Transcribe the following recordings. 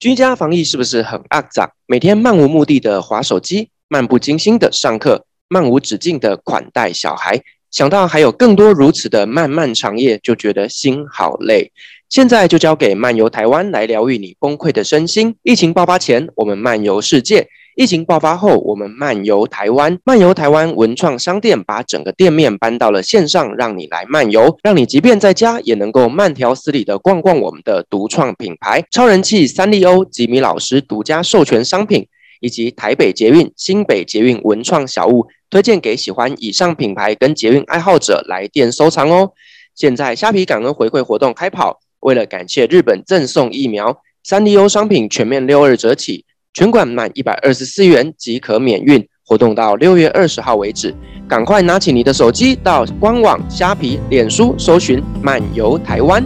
居家防疫是不是很肮脏？每天漫无目的的划手机，漫不经心的上课，漫无止境的款待小孩，想到还有更多如此的漫漫长夜，就觉得心好累。现在就交给漫游台湾来疗愈你崩溃的身心。疫情爆发前，我们漫游世界。疫情爆发后，我们漫游台湾，漫游台湾文创商店把整个店面搬到了线上，让你来漫游，让你即便在家也能够慢条斯理的逛逛我们的独创品牌，超人气三丽鸥吉米老师独家授权商品，以及台北捷运、新北捷运文创小物，推荐给喜欢以上品牌跟捷运爱好者来店收藏哦。现在虾皮感恩回馈活动开跑，为了感谢日本赠送疫苗，三丽鸥商品全面六二折起。全馆满一百二十四元即可免运，活动到六月二十号为止。赶快拿起你的手机，到官网、虾皮、脸书搜寻“漫游台湾”。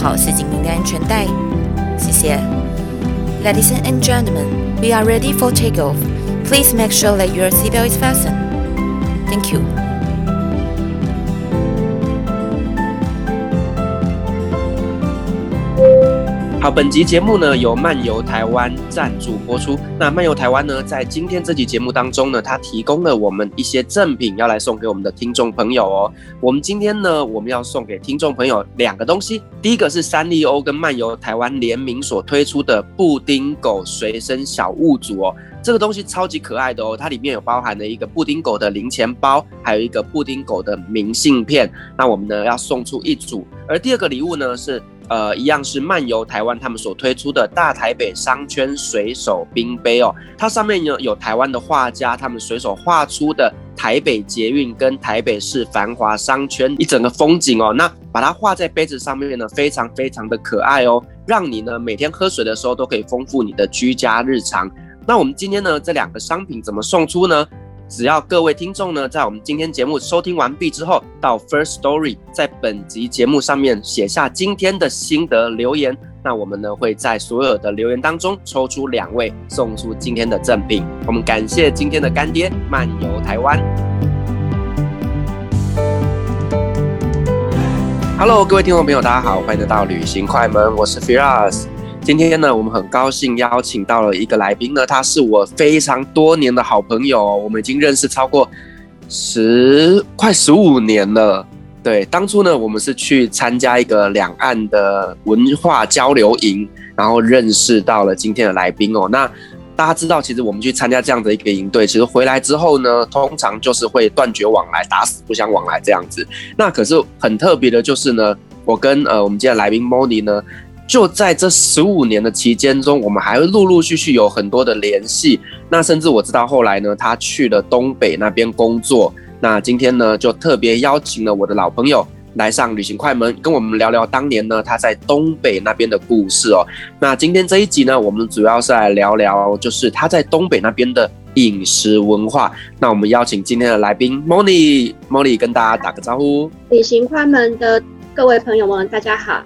好系紧您的安全带。谢谢。Ladies and gentlemen, we are ready for takeoff. Please make sure that your seatbelt is fastened. Thank you. 好，本集节目呢由漫游台湾赞助播出。那漫游台湾呢，在今天这集节目当中呢，它提供了我们一些赠品，要来送给我们的听众朋友哦。我们今天呢，我们要送给听众朋友两个东西。第一个是三丽鸥跟漫游台湾联名所推出的布丁狗随身小物组哦。这个东西超级可爱的哦，它里面有包含了一个布丁狗的零钱包，还有一个布丁狗的明信片。那我们呢要送出一组，而第二个礼物呢是。呃，一样是漫游台湾他们所推出的大台北商圈水手冰杯哦，它上面有有台湾的画家他们随手画出的台北捷运跟台北市繁华商圈一整个风景哦，那把它画在杯子上面呢，非常非常的可爱哦，让你呢每天喝水的时候都可以丰富你的居家日常。那我们今天呢这两个商品怎么送出呢？只要各位听众呢，在我们今天节目收听完毕之后，到 First Story 在本集节目上面写下今天的心得留言，那我们呢会在所有的留言当中抽出两位，送出今天的赠品。我们感谢今天的干爹漫游台湾。Hello，各位听众朋友，大家好，欢迎来到旅行快门，我是 Firas。今天呢，我们很高兴邀请到了一个来宾呢，他是我非常多年的好朋友，我们已经认识超过十快十五年了。对，当初呢，我们是去参加一个两岸的文化交流营，然后认识到了今天的来宾哦。那大家知道，其实我们去参加这样的一个营队，其实回来之后呢，通常就是会断绝往来，打死不相往来这样子。那可是很特别的就是呢，我跟呃我们今天来宾 Moni 呢。就在这十五年的期间中，我们还会陆陆续续有很多的联系。那甚至我知道后来呢，他去了东北那边工作。那今天呢，就特别邀请了我的老朋友来上旅行快门，跟我们聊聊当年呢他在东北那边的故事哦。那今天这一集呢，我们主要是来聊聊，就是他在东北那边的饮食文化。那我们邀请今天的来宾 Molly，Molly 跟大家打个招呼。旅行快门的各位朋友们，大家好。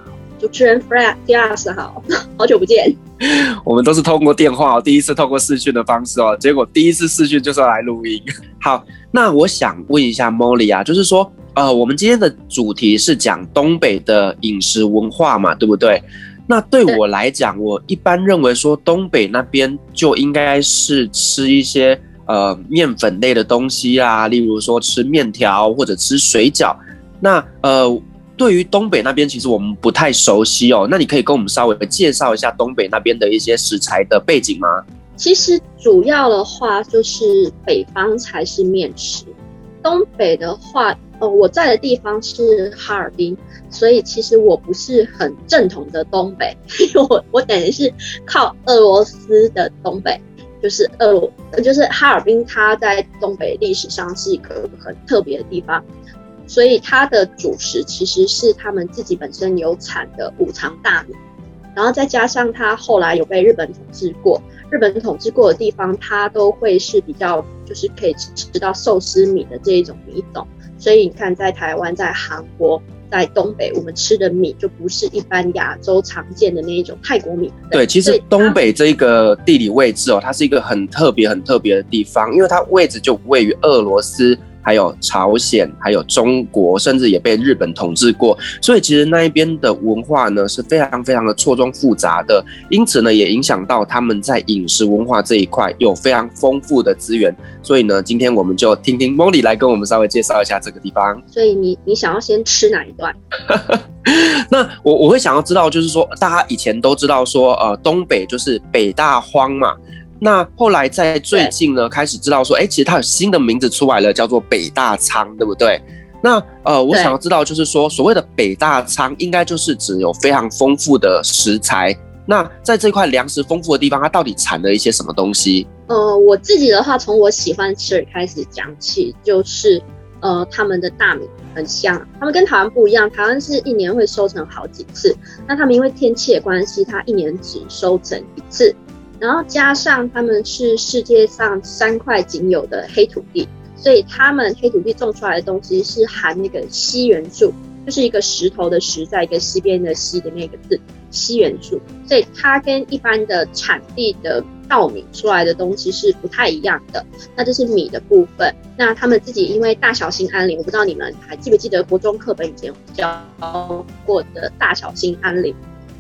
主持人 Firas 好，好久不见。我们都是通过电话，第一次透过视讯的方式哦。结果第一次视讯就是要来录音。好，那我想问一下 Molly 啊，就是说，呃，我们今天的主题是讲东北的饮食文化嘛，对不对？那对我来讲，我一般认为说东北那边就应该是吃一些呃面粉类的东西啊，例如说吃面条或者吃水饺。那呃。对于东北那边，其实我们不太熟悉哦。那你可以跟我们稍微介绍一下东北那边的一些食材的背景吗？其实主要的话就是北方才是面食，东北的话，呃，我在的地方是哈尔滨，所以其实我不是很正统的东北，因 为我我等于是靠俄罗斯的东北，就是俄罗，就是哈尔滨，它在东北历史上是一个很特别的地方。所以它的主食其实是他们自己本身有产的五常大米，然后再加上它后来有被日本统治过，日本统治过的地方，它都会是比较就是可以吃到寿司米的这一种米种。所以你看，在台湾、在韩国、在东北，我们吃的米就不是一般亚洲常见的那一种泰国米。对，其实东北这个地理位置哦，它是一个很特别、很特别的地方，因为它位置就位于俄罗斯。还有朝鲜，还有中国，甚至也被日本统治过，所以其实那一边的文化呢是非常非常的错综复杂的，因此呢也影响到他们在饮食文化这一块有非常丰富的资源。所以呢，今天我们就听听 Molly 来跟我们稍微介绍一下这个地方。所以你你想要先吃哪一段？那我我会想要知道，就是说大家以前都知道说，呃，东北就是北大荒嘛。那后来在最近呢，开始知道说，哎、其实它有新的名字出来了，叫做北大仓，对不对？那呃，我想要知道，就是说，所谓的北大仓，应该就是指有非常丰富的食材。那在这块粮食丰富的地方，它到底产了一些什么东西？呃，我自己的话，从我喜欢吃开始讲起，就是呃，他们的大米很香，他们跟台湾不一样，台湾是一年会收成好几次，那他们因为天气的关系，它一年只收成一次。然后加上他们是世界上三块仅有的黑土地，所以他们黑土地种出来的东西是含那个硒元素，就是一个石头的石，在一个西边的西的那个字，硒元素。所以它跟一般的产地的稻米出来的东西是不太一样的。那这是米的部分。那他们自己因为大小兴安岭，我不知道你们还记不记得国中课本以前教过的大小兴安岭，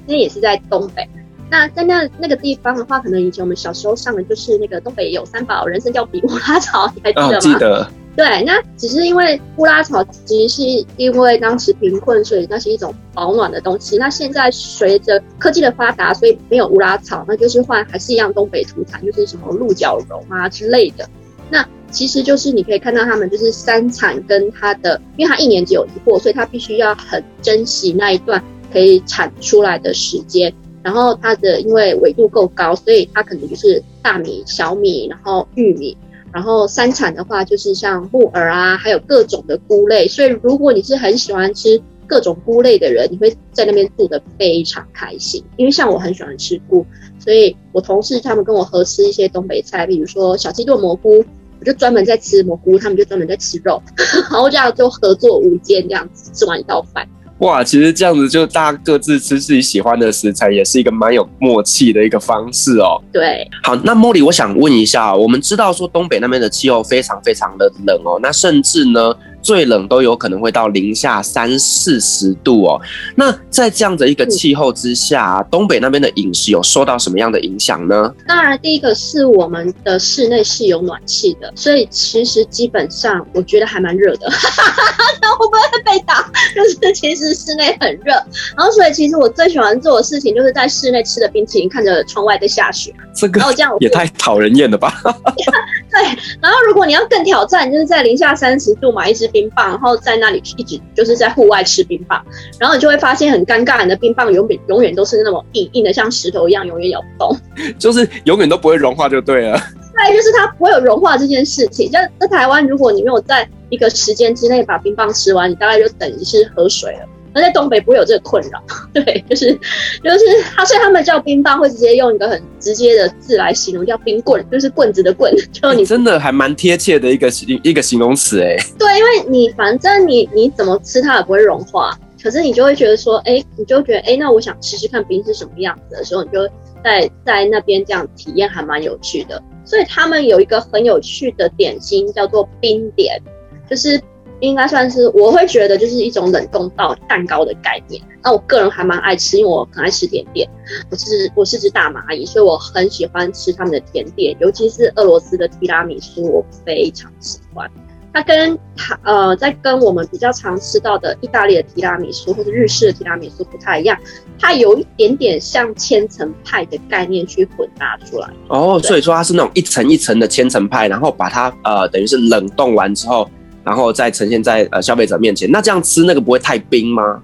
那也是在东北。那在那那个地方的话，可能以前我们小时候上的就是那个东北有三宝，人参、貂皮、乌拉草，你还记得吗？哦，记得。对，那只是因为乌拉草其实是因为当时贫困，所以那是一种保暖的东西。那现在随着科技的发达，所以没有乌拉草，那就是换还是一样东北土产，就是什么鹿角绒啊之类的。那其实就是你可以看到他们就是三产跟它的，因为它一年只有一货，所以它必须要很珍惜那一段可以产出来的时间。然后它的因为纬度够高，所以它可能就是大米、小米，然后玉米，然后山产的话就是像木耳啊，还有各种的菇类。所以如果你是很喜欢吃各种菇类的人，你会在那边住得非常开心。因为像我很喜欢吃菇，所以我同事他们跟我合吃一些东北菜，比如说小鸡炖蘑菇，我就专门在吃蘑菇，他们就专门在吃肉，然后这样就合作无间，这样子吃完一道饭。哇，其实这样子就大家各自吃自己喜欢的食材，也是一个蛮有默契的一个方式哦。对，好，那 Molly，我想问一下，我们知道说东北那边的气候非常非常的冷哦，那甚至呢，最冷都有可能会到零下三四十度哦。那在这样的一个气候之下，东北那边的饮食有受到什么样的影响呢？当然，第一个是我们的室内是有暖气的，所以其实基本上我觉得还蛮热的。那会不会被打？就是其实室内很热，然后所以其实我最喜欢做的事情就是在室内吃的冰淇淋，看着窗外在下雪。这个也太讨人厌了吧？对，然后如果你要更挑战，就是在零下三十度买一支冰棒，然后在那里一直就是在户外吃冰棒，然后你就会发现很尴尬，你的冰棒永远永远都是那么硬硬的，像石头一样，永远咬不动，就是永远都不会融化就对了。对，就是它不会有融化这件事情。在在台湾，如果你没有在一个时间之内把冰棒吃完，你大概就等于是喝水了。那在东北不会有这个困扰，对，就是就是他，所以他们叫冰棒会直接用一个很直接的字来形容，叫冰棍，就是棍子的棍。就你、欸、真的还蛮贴切的一个一个形容词哎。对，因为你反正你你怎么吃它也不会融化，可是你就会觉得说，哎、欸，你就觉得哎、欸，那我想吃吃看冰是什么样子的时候，你就在在那边这样体验还蛮有趣的。所以他们有一个很有趣的点心叫做冰点，就是。应该算是我会觉得就是一种冷冻到蛋糕的概念。那我个人还蛮爱吃，因为我很爱吃甜点。我是我是只大蚂蚁，所以我很喜欢吃他们的甜点，尤其是俄罗斯的提拉米苏，我非常喜欢。它跟它呃，在跟我们比较常吃到的意大利的提拉米苏或者日式的提拉米苏不太一样，它有一点点像千层派的概念去混搭出来。哦，所以说它是那种一层一层的千层派，然后把它呃等于是冷冻完之后。然后再呈现在呃消费者面前，那这样吃那个不会太冰吗？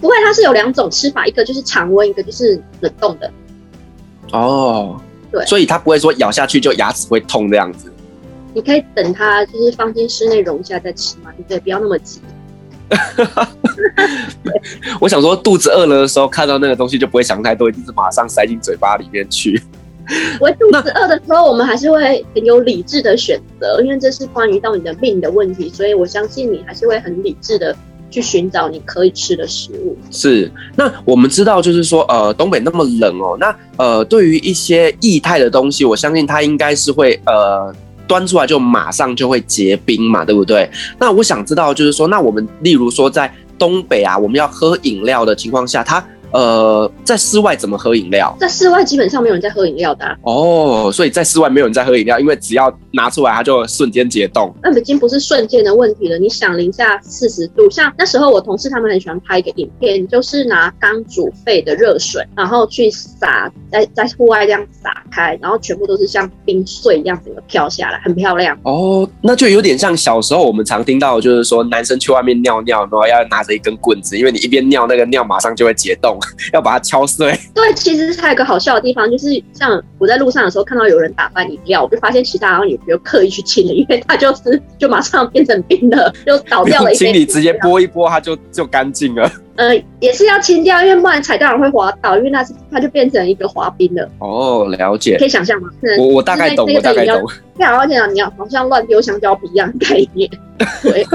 不会，它是有两种吃法，一个就是常温，一个就是冷冻的。哦，对，所以它不会说咬下去就牙齿会痛这样子。你可以等它就是放进室内融一下再吃嘛，对不对？不要那么急。我想说，肚子饿了的时候看到那个东西就不会想太多，一定是马上塞进嘴巴里面去。我肚子饿的时候，我们还是会很有理智的选择，因为这是关于到你的命的问题，所以我相信你还是会很理智的去寻找你可以吃的食物。是，那我们知道，就是说，呃，东北那么冷哦，那呃，对于一些液态的东西，我相信它应该是会呃。端出来就马上就会结冰嘛，对不对？那我想知道，就是说，那我们例如说在东北啊，我们要喝饮料的情况下，它。呃，在室外怎么喝饮料？在室外基本上没有人在喝饮料的、啊、哦，所以在室外没有人在喝饮料，因为只要拿出来，它就瞬间解冻。那已经不是瞬间的问题了。你想零下四十度，像那时候我同事他们很喜欢拍一个影片，就是拿刚煮沸的热水，然后去洒在在户外这样洒开，然后全部都是像冰碎一样整个飘下来，很漂亮。哦，那就有点像小时候我们常听到，就是说男生去外面尿尿，然后要拿着一根棍子，因为你一边尿，那个尿马上就会解冻。要把它敲碎。对，其实还有一个好笑的地方，就是像我在路上的时候看到有人打翻饮料，我就发现其他好像也没有刻意去清了，因为它就是就马上变成冰了，就倒掉了一。清理直接拨一拨，它就就干净了。呃，也是要清掉，因为不然踩到人会滑倒，因为那是它就变成一个滑冰了。哦，了解。可以想象吗？我我大概懂，我大概懂。对啊，而且你要好像乱丢香蕉皮一样的概念。对。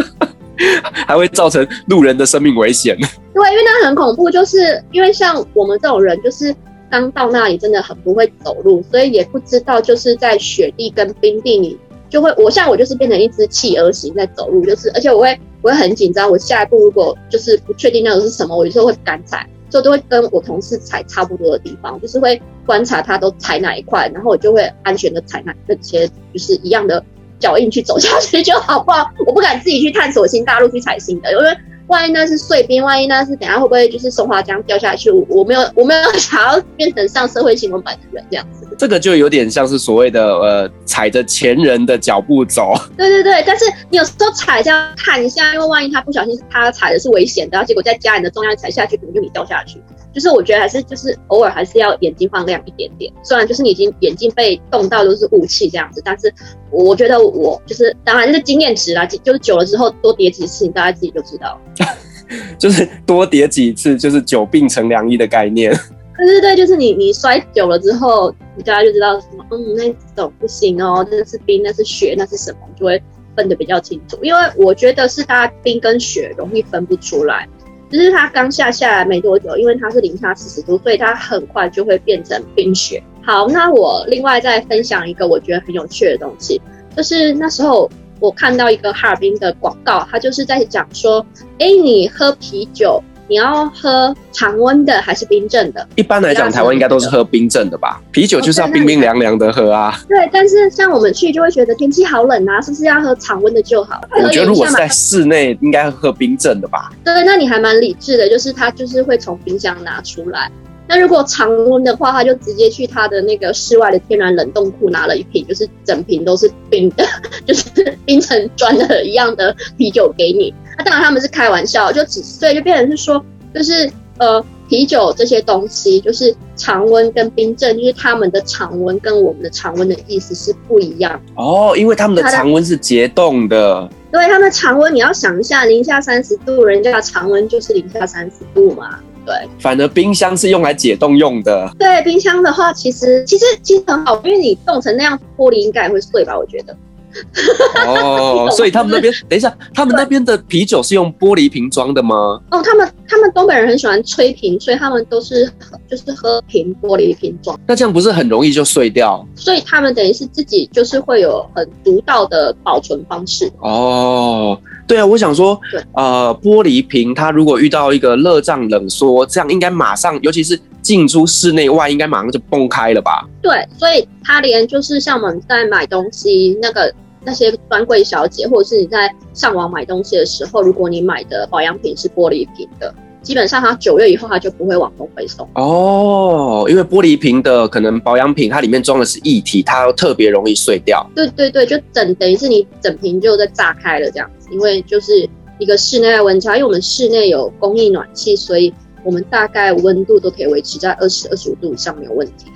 还会造成路人的生命危险。对，因为那很恐怖，就是因为像我们这种人，就是刚到那里真的很不会走路，所以也不知道就是在雪地跟冰地里就会，我像我就是变成一只企鹅型在走路，就是而且我会我会很紧张，我下一步如果就是不确定那个是什么，我有时候会不敢踩，所以都会跟我同事踩差不多的地方，就是会观察他都踩哪一块，然后我就会安全的踩那那些就是一样的。脚印去走下去就好，不好？我不敢自己去探索新大陆去踩新的，因为万一那是碎冰，万一那是等下会不会就是松花江掉下去？我没有，我没有想要变成上社会新闻版的人这样子。这个就有点像是所谓的呃踩着前人的脚步走。对对对，但是你有时候踩一下看一下，因为万一他不小心他踩的是危险的，然后结果再加你的重量踩下去，可能就你掉下去。就是我觉得还是就是偶尔还是要眼睛放亮一点点，虽然就是你已经眼睛被冻到都是雾气这样子，但是我觉得我就是当然就是经验值啦，就是久了之后多叠几次，你大家自己就知道。就是多叠几次，就是久病成良医的概念。对对对，就是你你摔久了之后，你大家就知道什么，嗯，那种不行哦，那是冰，那是雪，那是什么，就会分得比较清楚。因为我觉得是大家冰跟雪容易分不出来。就是它刚下下来没多久，因为它是零下四十度，所以它很快就会变成冰雪。好，那我另外再分享一个我觉得很有趣的东西，就是那时候我看到一个哈尔滨的广告，它就是在讲说，哎，你喝啤酒。你要喝常温的还是冰镇的？一般来讲，台湾应该都是喝冰镇的吧？啤酒就是要冰冰凉凉的喝啊。对，但是像我们去就会觉得天气好冷啊，是不是要喝常温的就好？我觉得如果是在室内，应该喝冰镇的吧？对，那你还蛮理智的，就是它就是会从冰箱拿出来。那如果常温的话，他就直接去他的那个室外的天然冷冻库拿了一瓶，就是整瓶都是冰的，就是冰成砖的一样的啤酒给你。那、啊、当然他们是开玩笑，就只所以就变成是说，就是呃啤酒这些东西，就是常温跟冰镇，就是他们的常温跟我们的常温的意思是不一样。哦，因为他们的常温是结冻的。对，他们的常温你要想一下，零下三十度，人家的常温就是零下三十度嘛。对，反而冰箱是用来解冻用的。对，冰箱的话，其实其实其实很好，因为你冻成那样，玻璃应该也会碎吧？我觉得。哦，所以他们那边，等一下，他们那边的啤酒是用玻璃瓶装的吗？哦，他们他们东北人很喜欢吹瓶，所以他们都是就是喝瓶玻璃瓶装。那这样不是很容易就碎掉？所以他们等于是自己就是会有很独到的保存方式。哦，对啊，我想说，对呃，玻璃瓶它如果遇到一个热胀冷缩，这样应该马上，尤其是。进出室内外应该马上就崩开了吧？对，所以他连就是像我们在买东西，那个那些专柜小姐，或者是你在上网买东西的时候，如果你买的保养品是玻璃瓶的，基本上它九月以后它就不会往东北送哦，因为玻璃瓶的可能保养品它里面装的是液体，它特别容易碎掉。对对对，就整等于是你整瓶就在炸开了这样子，因为就是一个室内温差，因为我们室内有供应暖气，所以。我们大概温度都可以维持在二十二十五度以上没有问题。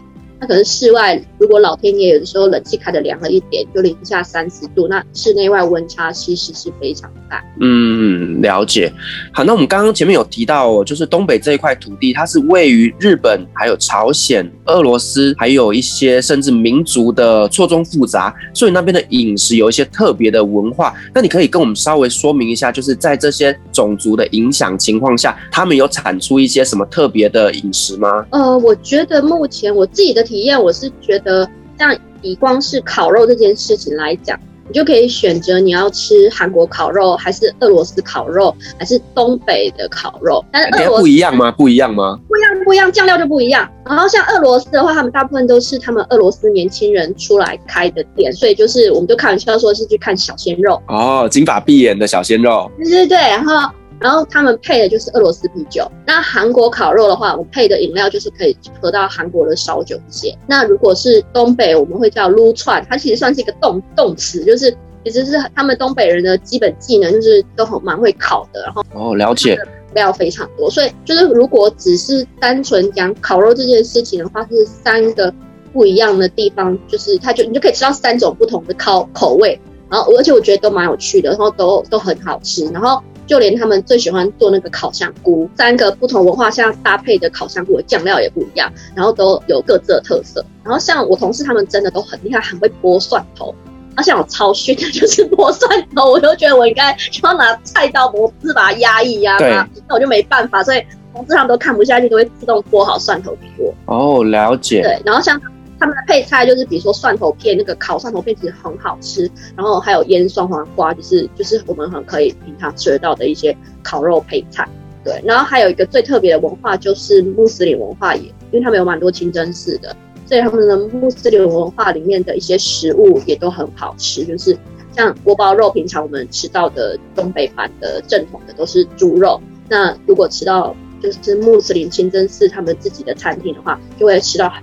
那可能室外如果老天爷有的时候冷气开的凉了一点，就零下三十度，那室内外温差其实是非常大。嗯，了解。好，那我们刚刚前面有提到，就是东北这一块土地，它是位于日本、还有朝鲜、俄罗斯，还有一些甚至民族的错综复杂，所以那边的饮食有一些特别的文化。那你可以跟我们稍微说明一下，就是在这些种族的影响情况下，他们有产出一些什么特别的饮食吗？呃，我觉得目前我自己的体验，我是觉得像以光是烤肉这件事情来讲，你就可以选择你要吃韩国烤肉，还是俄罗斯烤肉，还是东北的烤肉。但是俄罗斯不一样吗？不一样吗？不一样，不一样，酱料就不一样。然后像俄罗斯的话，他们大部分都是他们俄罗斯年轻人出来开的店，所以就是我们就开玩笑说是去看小鲜肉哦，金发碧眼的小鲜肉。对对对，然后。然后他们配的就是俄罗斯啤酒。那韩国烤肉的话，我配的饮料就是可以喝到韩国的烧酒蟹。那如果是东北，我们会叫撸串，它其实算是一个动动词，就是其实是他们东北人的基本技能，就是都很蛮会烤的。然后哦，了解，料非常多。所以就是如果只是单纯讲烤肉这件事情的话，是三个不一样的地方，就是它就你就可以吃到三种不同的烤口味。然后而且我觉得都蛮有趣的，然后都都很好吃。然后。就连他们最喜欢做那个烤香菇，三个不同文化下搭配的烤香菇的酱料也不一样，然后都有各自的特色。然后像我同事他们真的都很厉害，很会剥蒜头。而且我超逊的就是剥蒜头，我就觉得我应该需要拿菜刀剥，不是把它压一压它，那我就没办法。所以同事他们都看不下去，都会自动剥好蒜头给我。哦，了解。对，然后像。他他们的配菜就是，比如说蒜头片，那个烤蒜头片其实很好吃。然后还有腌酸黄瓜，就是就是我们很可以平常吃得到的一些烤肉配菜。对，然后还有一个最特别的文化就是穆斯林文化也，因为他们有蛮多清真寺的，所以他们的穆斯林文化里面的一些食物也都很好吃。就是像锅包肉，平常我们吃到的东北版的正统的都是猪肉。那如果吃到就是穆斯林清真寺他们自己的餐厅的话，就会吃到很。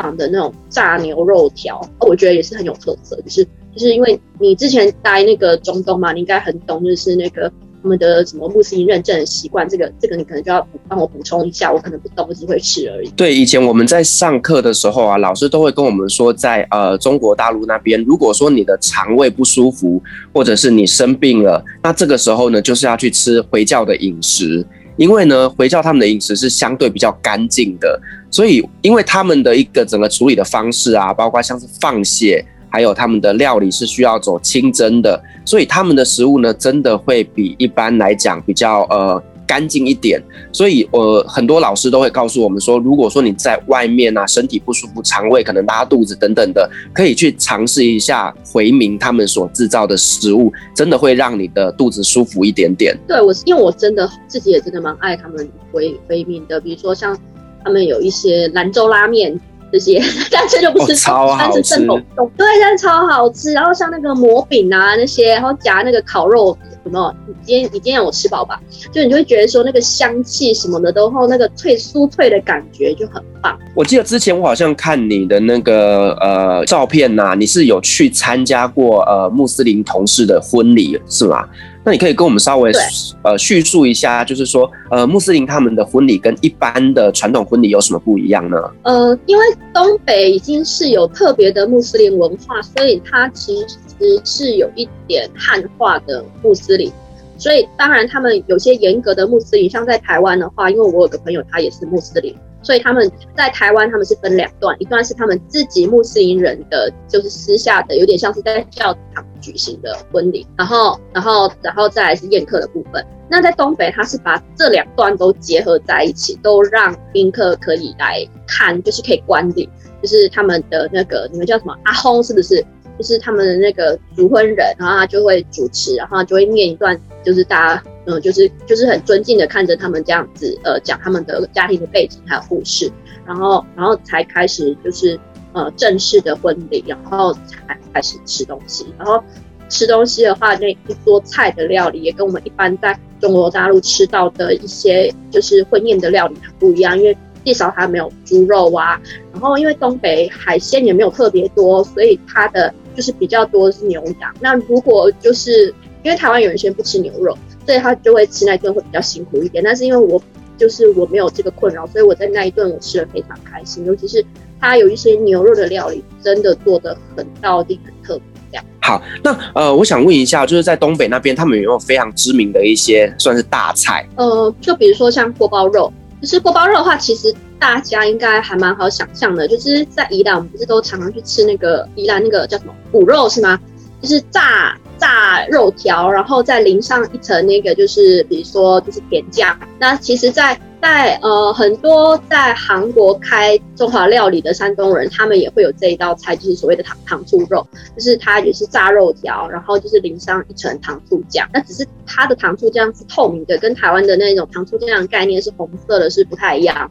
棒的那种炸牛肉条，我觉得也是很有特色。就是就是因为你之前待那个中东嘛，你应该很懂，就是那个他们的什么穆斯林认证的习惯。这个这个你可能就要帮我补充一下，我可能不懂，只会吃而已。对，以前我们在上课的时候啊，老师都会跟我们说，在呃中国大陆那边，如果说你的肠胃不舒服，或者是你生病了，那这个时候呢，就是要去吃回教的饮食。因为呢，回教他们的饮食是相对比较干净的，所以因为他们的一个整个处理的方式啊，包括像是放血，还有他们的料理是需要走清蒸的，所以他们的食物呢，真的会比一般来讲比较呃。干净一点，所以呃，很多老师都会告诉我们说，如果说你在外面啊，身体不舒服，肠胃可能拉肚子等等的，可以去尝试一下回民他们所制造的食物，真的会让你的肚子舒服一点点。对，我因为我真的自己也真的蛮爱他们回回民的，比如说像他们有一些兰州拉面这些，但这就不是、哦、超好吃，对，但是超好吃。然后像那个馍饼啊那些，然后夹那个烤肉。什么？你今天你今天让我吃饱吧？就你就会觉得说那个香气什么的，然后那个脆酥脆的感觉就很棒。我记得之前我好像看你的那个呃照片呐、啊，你是有去参加过呃穆斯林同事的婚礼是吗？那你可以跟我们稍微呃叙述一下，就是说呃穆斯林他们的婚礼跟一般的传统婚礼有什么不一样呢？呃，因为东北已经是有特别的穆斯林文化，所以它其实。实是有一点汉化的穆斯林，所以当然他们有些严格的穆斯林，像在台湾的话，因为我有个朋友他也是穆斯林，所以他们在台湾他们是分两段，一段是他们自己穆斯林人的，就是私下的，有点像是在教堂举行的婚礼，然后然后然后再来是宴客的部分。那在东北，他是把这两段都结合在一起，都让宾客可以来看，就是可以观礼，就是他们的那个你们叫什么阿訇是不是？就是他们的那个主婚人，然后他就会主持，然后就会念一段，就是大家，嗯，就是就是很尊敬的看着他们这样子，呃，讲他们的家庭的背景还有故事，然后然后才开始就是呃正式的婚礼，然后才开始吃东西，然后吃东西的话，那一桌菜的料理也跟我们一般在中国大陆吃到的一些就是婚宴的料理很不一样，因为。至少它没有猪肉啊，然后因为东北海鲜也没有特别多，所以它的就是比较多的是牛羊。那如果就是因为台湾有人先不吃牛肉，所以他就会吃那一顿会比较辛苦一点。但是因为我就是我没有这个困扰，所以我在那一顿我吃的非常开心。尤其是它有一些牛肉的料理，真的做的很到地、很特别。这样。好，那呃，我想问一下，就是在东北那边，他们有没有非常知名的一些算是大菜？呃，就比如说像锅包肉，就是锅包肉的话，其实大家应该还蛮好想象的，就是在宜兰，我们不是都常常去吃那个宜兰那个叫什么骨肉是吗？就是炸炸肉条，然后再淋上一层那个，就是比如说就是甜酱。那其实在，在呃很多在韩国开中华料理的山东人，他们也会有这一道菜，就是所谓的糖糖醋肉，就是它也是炸肉条，然后就是淋上一层糖醋酱。那只是它的糖醋酱是透明的，跟台湾的那种糖醋酱概念是红色的，是不太一样。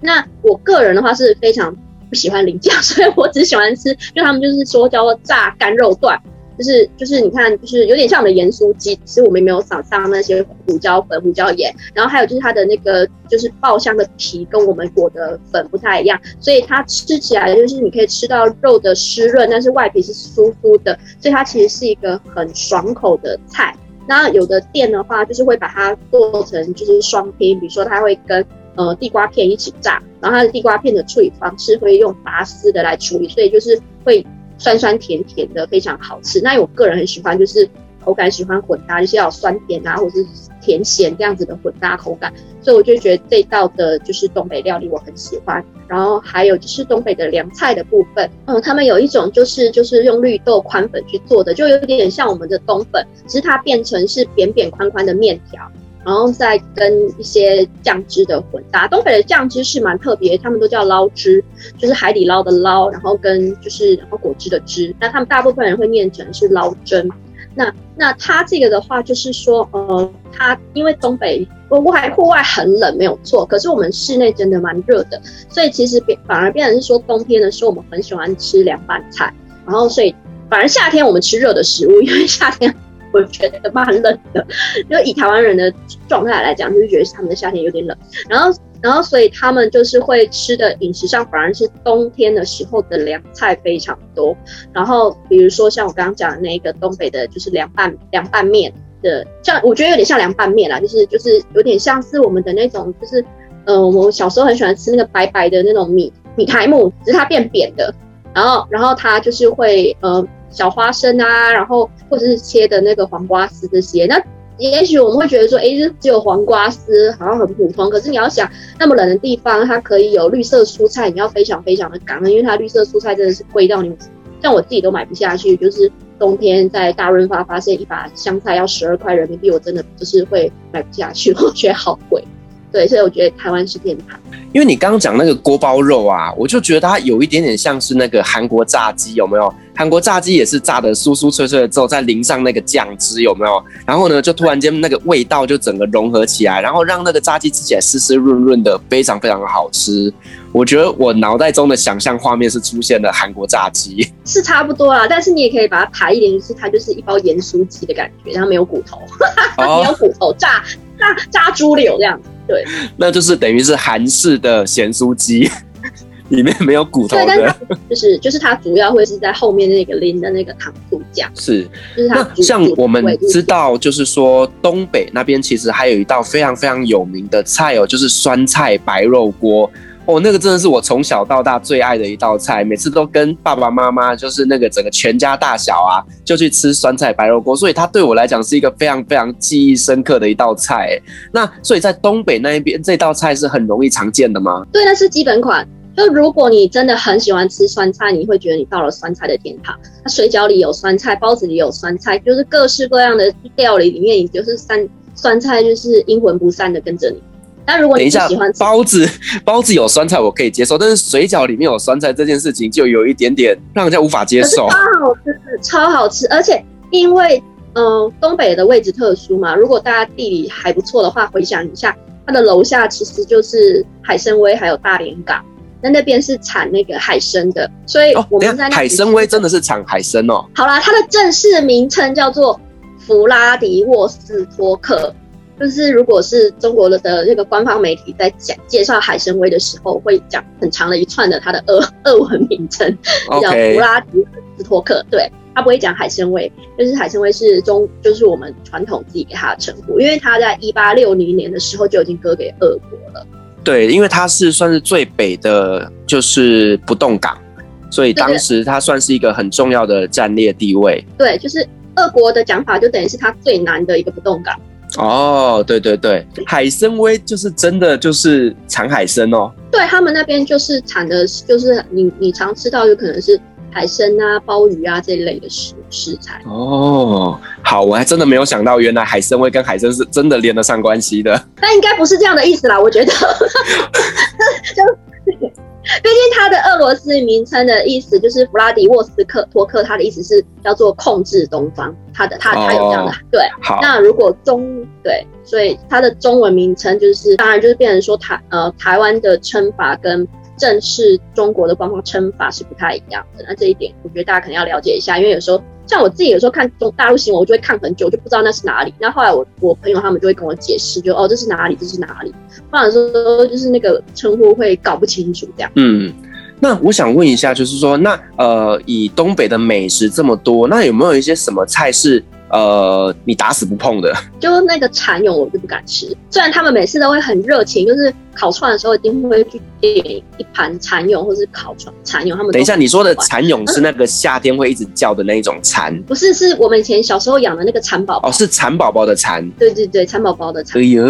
那我个人的话是非常不喜欢淋酱，所以我只喜欢吃，就他们就是说叫做炸干肉段。就是就是你看，就是有点像我们的盐酥鸡，其实我们没有撒上那些胡椒粉、胡椒盐，然后还有就是它的那个就是爆香的皮跟我们裹的粉不太一样，所以它吃起来就是你可以吃到肉的湿润，但是外皮是酥酥的，所以它其实是一个很爽口的菜。那有的店的话，就是会把它做成就是双拼，比如说它会跟呃地瓜片一起炸，然后它的地瓜片的处理方式会用拔丝的来处理，所以就是会。酸酸甜甜的，非常好吃。那我个人很喜欢，就是口感喜欢混搭，就是要酸甜啊，或者是甜咸这样子的混搭口感。所以我就觉得这道的就是东北料理我很喜欢。然后还有就是东北的凉菜的部分，嗯，他们有一种就是就是用绿豆宽粉去做的，就有点像我们的冬粉，只是它变成是扁扁宽宽的面条。然后再跟一些酱汁的混搭，东北的酱汁是蛮特别，他们都叫捞汁，就是海底捞的捞，然后跟就是然后果汁的汁。那他们大部分人会念成是捞蒸。那那它这个的话，就是说，呃，它因为东北户外户外很冷，没有错，可是我们室内真的蛮热的，所以其实变反而变成是说，冬天的时候我们很喜欢吃凉拌菜，然后所以反而夏天我们吃热的食物，因为夏天。我觉得蛮冷的，因为以台湾人的状态来讲，就是觉得他们的夏天有点冷。然后，然后，所以他们就是会吃的饮食上，反而是冬天的时候的凉菜非常多。然后，比如说像我刚刚讲的那个东北的，就是凉拌凉拌面的，像我觉得有点像凉拌面啦，就是就是有点像是我们的那种，就是呃，我小时候很喜欢吃那个白白的那种米米苔目，只是它变扁的。然后，然后它就是会呃。小花生啊，然后或者是切的那个黄瓜丝这些，那也许我们会觉得说，哎，这只有黄瓜丝好像很普通。可是你要想，那么冷的地方，它可以有绿色蔬菜，你要非常非常的感恩，因为它绿色蔬菜真的是贵到你像我自己都买不下去。就是冬天在大润发发现一把香菜要十二块人民币，我真的就是会买不下去，我觉得好贵。对，所以我觉得台湾是天堂。因为你刚刚讲那个锅包肉啊，我就觉得它有一点点像是那个韩国炸鸡，有没有？韩国炸鸡也是炸的酥酥脆脆的之后，再淋上那个酱汁，有没有？然后呢，就突然间那个味道就整个融合起来，然后让那个炸鸡吃起来湿湿润润的，非常非常的好吃。我觉得我脑袋中的想象画面是出现了韩国炸鸡，是差不多啊。但是你也可以把它排一点，就是它就是一包盐酥鸡的感觉，然后没有骨头，没有骨头，炸炸炸猪柳这样子。对，那就是等于是韩式的咸酥鸡，里面没有骨头的。对，但是就是就是它主要会是在后面那个淋的那个糖醋酱。是，就是它。像我们知道，就是说东北那边其实还有一道非常非常有名的菜哦，就是酸菜白肉锅。哦，那个真的是我从小到大最爱的一道菜，每次都跟爸爸妈妈，就是那个整个全家大小啊，就去吃酸菜白肉锅，所以它对我来讲是一个非常非常记忆深刻的一道菜。那所以在东北那一边，这道菜是很容易常见的吗？对，那是基本款。就如果你真的很喜欢吃酸菜，你会觉得你到了酸菜的天堂。那水饺里有酸菜，包子里有酸菜，就是各式各样的料理里面，你就是酸酸菜就是阴魂不散的跟着你。那如果你喜欢等一下，包子包子有酸菜我可以接受，但是水饺里面有酸菜这件事情就有一点点让人家无法接受。超好吃，超好吃，而且因为嗯、呃、东北的位置特殊嘛，如果大家地理还不错的话，回想一下，它的楼下其实就是海参崴还有大连港，那那边是产那个海参的，所以我们在那、哦、海参崴真的是产海参哦。好啦，它的正式名称叫做弗拉迪沃斯托克。就是如果是中国的的这个官方媒体在讲介绍海参崴的时候，会讲很长的一串的它的俄俄文名称 叫弗拉迪斯托克。对，他不会讲海参崴，就是海参崴是中，就是我们传统自己给他的称呼，因为他在一八六零年的时候就已经割给俄国了。对，因为它是算是最北的，就是不动港，所以当时它算是一个很重要的战略地位。对，就是俄国的讲法，就等于是它最南的一个不动港。哦，对对对，海参崴就是真的就是产海参哦。对，他们那边就是产的，就是你你常吃到有可能是海参啊、鲍鱼啊这一类的食食材。哦，好，我还真的没有想到，原来海参味跟海参是真的连得上关系的。那应该不是这样的意思啦，我觉得。就 毕竟它的俄罗斯名称的意思就是弗拉迪沃斯克托克，它的意思是叫做控制东方，它的它它有这样的、哦、对。好，那如果中对，所以它的中文名称就是，当然就是变成说台呃台湾的称法跟正式中国的官方称法是不太一样的。那这一点我觉得大家可能要了解一下，因为有时候。像我自己有时候看中大陆新闻，我就会看很久，就不知道那是哪里。那后来我我朋友他们就会跟我解释，就哦这是哪里，这是哪里。或者说就是那个称呼会搞不清楚这样。嗯，那我想问一下，就是说那呃以东北的美食这么多，那有没有一些什么菜是？呃，你打死不碰的，就那个蚕蛹，我就不敢吃。虽然他们每次都会很热情，就是烤串的时候一定会去点一盘蚕蛹，或是烤串蚕蛹。他们等一下，你说的蚕蛹是那个夏天会一直叫的那一种蚕？不是，是我们以前小时候养的那个蚕宝宝。哦，是蚕宝宝的蚕。对对对，蚕宝宝的蚕。哎呦，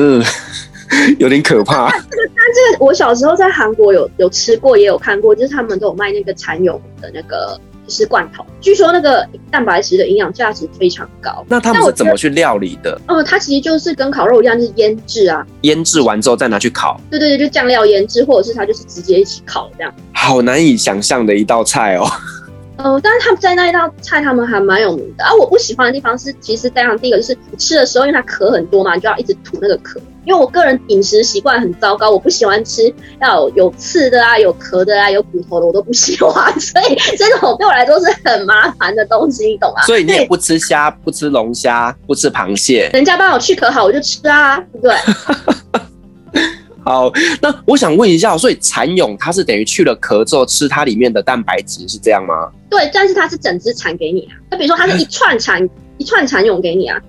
有点可怕。但这个，但这个，我小时候在韩国有有吃过，也有看过，就是他们都有卖那个蚕蛹的那个。是罐头，据说那个蛋白质的营养价值非常高。那他们是怎么去料理的？哦，它其实就是跟烤肉一样，就是腌制啊。腌制完之后再拿去烤。对对对，就酱料腌制，或者是它就是直接一起烤这样。好难以想象的一道菜哦。哦，但是他们在那一道菜，他们还蛮有名的。啊，我不喜欢的地方是，其实非常，第一个就是你吃的时候，因为它壳很多嘛，你就要一直吐那个壳。因为我个人饮食习惯很糟糕，我不喜欢吃要有，有刺的啊、有壳的啊、有骨头的，我都不喜欢。所以这种对我来说是很麻烦的东西，你懂吗？所以你也不吃虾，不吃龙虾，不吃螃蟹。人家帮我去壳好，我就吃啊，对不对？好，那我想问一下，所以蚕蛹它是等于去了壳之后吃它里面的蛋白质，是这样吗？对，但是它是整只蚕给你啊。那比如说它是一串蚕，一串蚕蛹给你啊。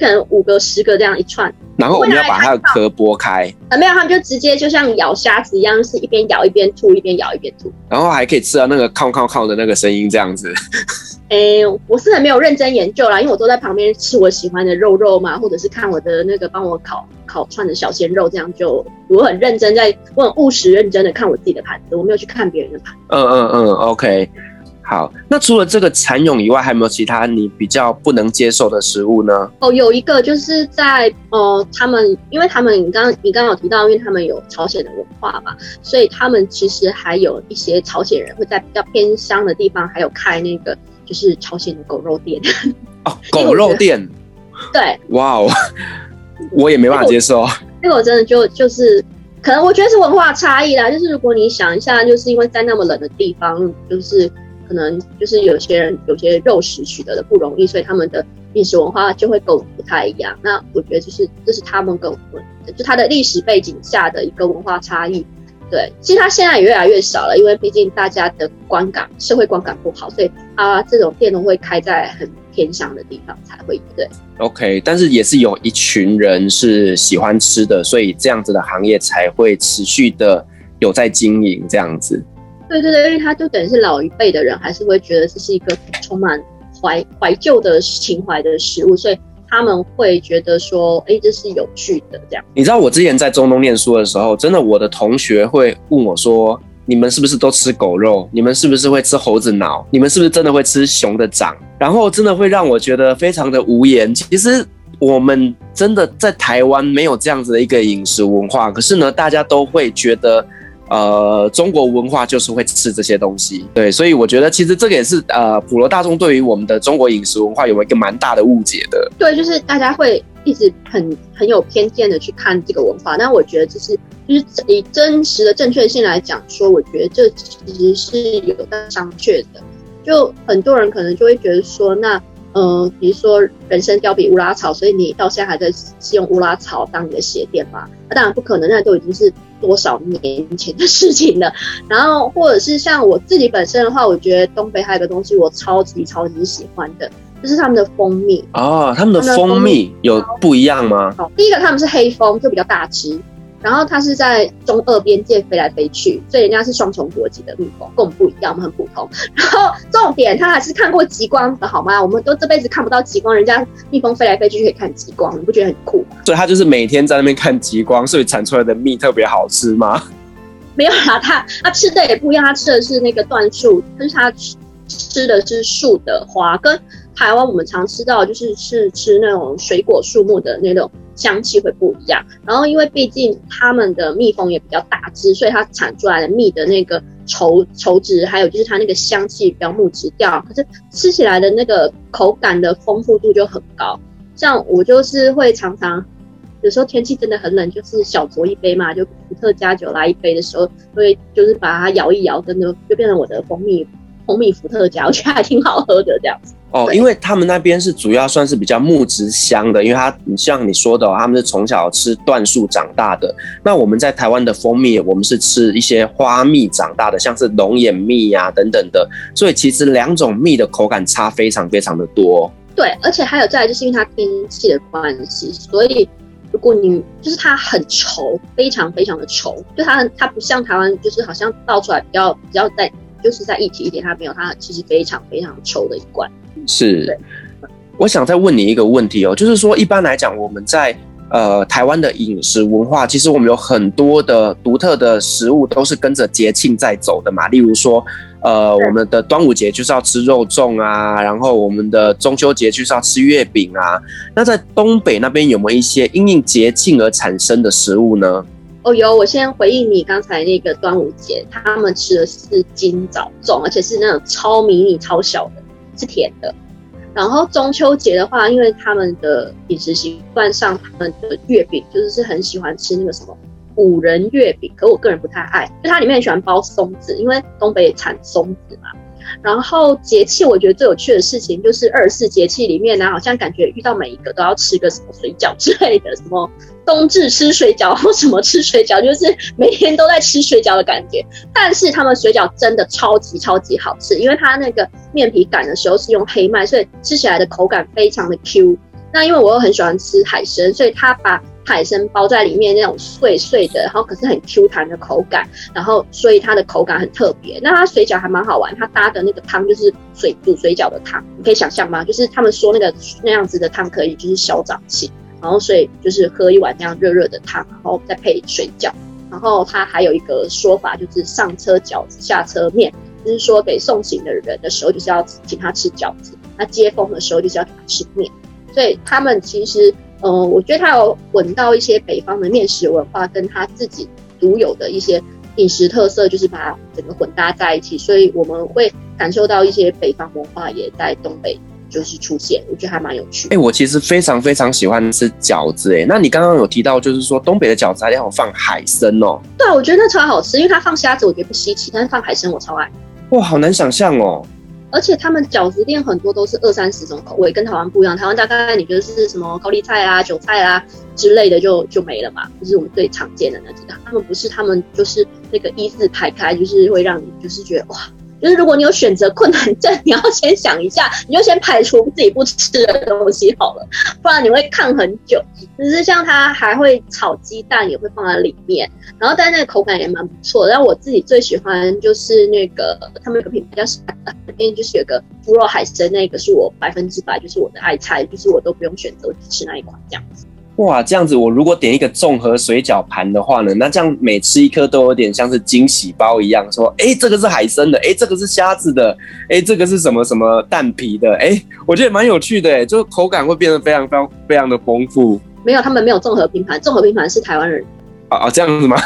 可能五个、十个这样一串，然后我们要把它的壳剥开。呃，没有，他们就直接就像咬虾子一样，是一边咬一边吐，一边咬一边吐。然后还可以吃到那个靠靠靠的那个声音，这样子。哎、欸，我是很没有认真研究啦，因为我都在旁边吃我喜欢的肉肉嘛，或者是看我的那个帮我烤烤串的小鲜肉，这样就我很认真在，我很务实认真的看我自己的盘子，我没有去看别人的盘。嗯嗯嗯，OK。好，那除了这个蚕蛹以外，还有没有其他你比较不能接受的食物呢？哦，有一个就是在呃，他们因为他们你刚你刚刚有提到，因为他们有朝鲜的文化嘛，所以他们其实还有一些朝鲜人会在比较偏乡的地方，还有开那个就是朝鲜的狗肉店。哦，狗肉店。对。哇哦，我也没办法接受。这个我真的就就是可能我觉得是文化差异啦，就是如果你想一下，就是因为在那么冷的地方，就是。可能就是有些人有些肉食取得的不容易，所以他们的饮食文化就会跟我们不太一样。那我觉得就是这是他们跟我们就他的历史背景下的一个文化差异。对，其实它现在也越来越少了，因为毕竟大家的观感社会观感不好，所以它这种店都会开在很偏乡的地方才会。对，OK，但是也是有一群人是喜欢吃的，所以这样子的行业才会持续的有在经营这样子。对对对，因为他就等于是老一辈的人，还是会觉得这是一个充满怀怀旧的情怀的食物，所以他们会觉得说，哎，这是有趣的这样。你知道我之前在中东念书的时候，真的我的同学会问我说，你们是不是都吃狗肉？你们是不是会吃猴子脑？你们是不是真的会吃熊的掌？然后真的会让我觉得非常的无言。其实我们真的在台湾没有这样子的一个饮食文化，可是呢，大家都会觉得。呃，中国文化就是会吃这些东西，对，所以我觉得其实这个也是呃普罗大众对于我们的中国饮食文化有一个蛮大的误解的。对，就是大家会一直很很有偏见的去看这个文化，但我觉得就是就是以真实的正确性来讲说，我觉得这其实是有待商榷的。就很多人可能就会觉得说，那。嗯，比如说人参貂皮乌拉草，所以你到现在还在是用乌拉草当你的鞋垫吗？那当然不可能，那都已经是多少年前的事情了。然后或者是像我自己本身的话，我觉得东北还有个东西我超级超级喜欢的，就是他们的蜂蜜哦，他们的蜂蜜有不一样吗？好，第一个他们是黑蜂，就比较大只。然后它是在中俄边界飞来飞去，所以人家是双重国籍的蜜蜂，跟我们不一样，我们很普通。然后重点，它还是看过极光的好吗？我们都这辈子看不到极光，人家蜜蜂飞来飞去就可以看极光，你不觉得很酷吗？所以它就是每天在那边看极光，所以产出来的蜜特别好吃吗？没有啦，它它吃的也不一样，它吃的是那个椴树，但是它吃吃的是树的花，跟台湾我们常吃到就是是吃那种水果树木的那种。香气会不一样，然后因为毕竟它们的蜜蜂也比较大只，所以它产出来的蜜的那个稠稠质，还有就是它那个香气比较木质调，可是吃起来的那个口感的丰富度就很高。像我就是会常常，有时候天气真的很冷，就是小酌一杯嘛，就伏特加酒来一杯的时候，会就是把它摇一摇，真的就变成我的蜂蜜蜂蜜伏特加，我觉得还挺好喝的这样子。哦，因为他们那边是主要算是比较木质香的，因为它，你像你说的，他们是从小吃椴树长大的。那我们在台湾的蜂蜜，我们是吃一些花蜜长大的，像是龙眼蜜呀、啊、等等的。所以其实两种蜜的口感差非常非常的多。对，而且还有再来，就是因为它天气的关系，所以如果你就是它很稠，非常非常的稠，就它它不像台湾，就是好像倒出来比较比较在就是在一体一点，它没有，它其实非常非常稠的一罐。是，我想再问你一个问题哦，就是说一般来讲，我们在呃台湾的饮食文化，其实我们有很多的独特的食物都是跟着节庆在走的嘛。例如说，呃，我们的端午节就是要吃肉粽啊，然后我们的中秋节就是要吃月饼啊。那在东北那边有没有一些因应节庆而产生的食物呢？哦，有，我先回应你刚才那个端午节，他们吃的是金枣粽，而且是那种超迷你、超小的。是甜的，然后中秋节的话，因为他们的饮食习惯上，他们的月饼就是是很喜欢吃那个什么五仁月饼，可我个人不太爱，就它里面很喜欢包松子，因为东北产松子嘛。然后节气，我觉得最有趣的事情就是二十四节气里面呢，好像感觉遇到每一个都要吃个什么水饺之类的，什么冬至吃水饺或什么吃水饺，就是每天都在吃水饺的感觉。但是他们水饺真的超级超级好吃，因为它那个面皮擀的时候是用黑麦，所以吃起来的口感非常的 Q。那因为我又很喜欢吃海参，所以它把海参包在里面那种碎碎的，然后可是很 Q 弹的口感，然后所以它的口感很特别。那它水饺还蛮好玩，它搭的那个汤就是水煮水饺的汤，你可以想象吗？就是他们说那个那样子的汤可以就是消胀气，然后所以就是喝一碗那样热热的汤，然后再配水饺。然后它还有一个说法就是上车饺子下车面，就是说给送行的人的时候就是要请他吃饺子，那接风的时候就是要给他吃面。所以他们其实。嗯、呃，我觉得他有混到一些北方的面食文化，跟他自己独有的一些饮食特色，就是把它整个混搭在一起，所以我们会感受到一些北方文化也在东北就是出现，我觉得还蛮有趣。哎、欸，我其实非常非常喜欢吃饺子，哎，那你刚刚有提到就是说东北的饺子还要放海参哦？对啊，我觉得那超好吃，因为它放虾子我觉得不稀奇，但是放海参我超爱。哇，好难想象哦。而且他们饺子店很多都是二三十种口味，跟台湾不一样。台湾大概你觉得是什么高丽菜啊、韭菜啊之类的就就没了嘛，就是我们最常见的那几个。他们不是，他们就是那个一字排开，就是会让你就是觉得哇。就是如果你有选择困难症，你要先想一下，你就先排除自己不吃的东西好了，不然你会抗很久。只是像它还会炒鸡蛋，也会放在里面，然后但那个口感也蛮不错的。然后我自己最喜欢就是那个他们有个品牌叫什么？里面就是有个猪肉海参，那个是我百分之百就是我的爱菜，就是我都不用选择，只吃那一款这样子。哇，这样子我如果点一个综合水饺盘的话呢，那这样每吃一颗都有点像是惊喜包一样，说，哎、欸，这个是海参的，哎、欸，这个是虾子的，哎、欸，这个是什么什么蛋皮的，哎、欸，我觉得蛮有趣的，哎，就口感会变得非常非常非常的丰富。没有，他们没有综合拼盘，综合拼盘是台湾人。啊啊，这样子吗？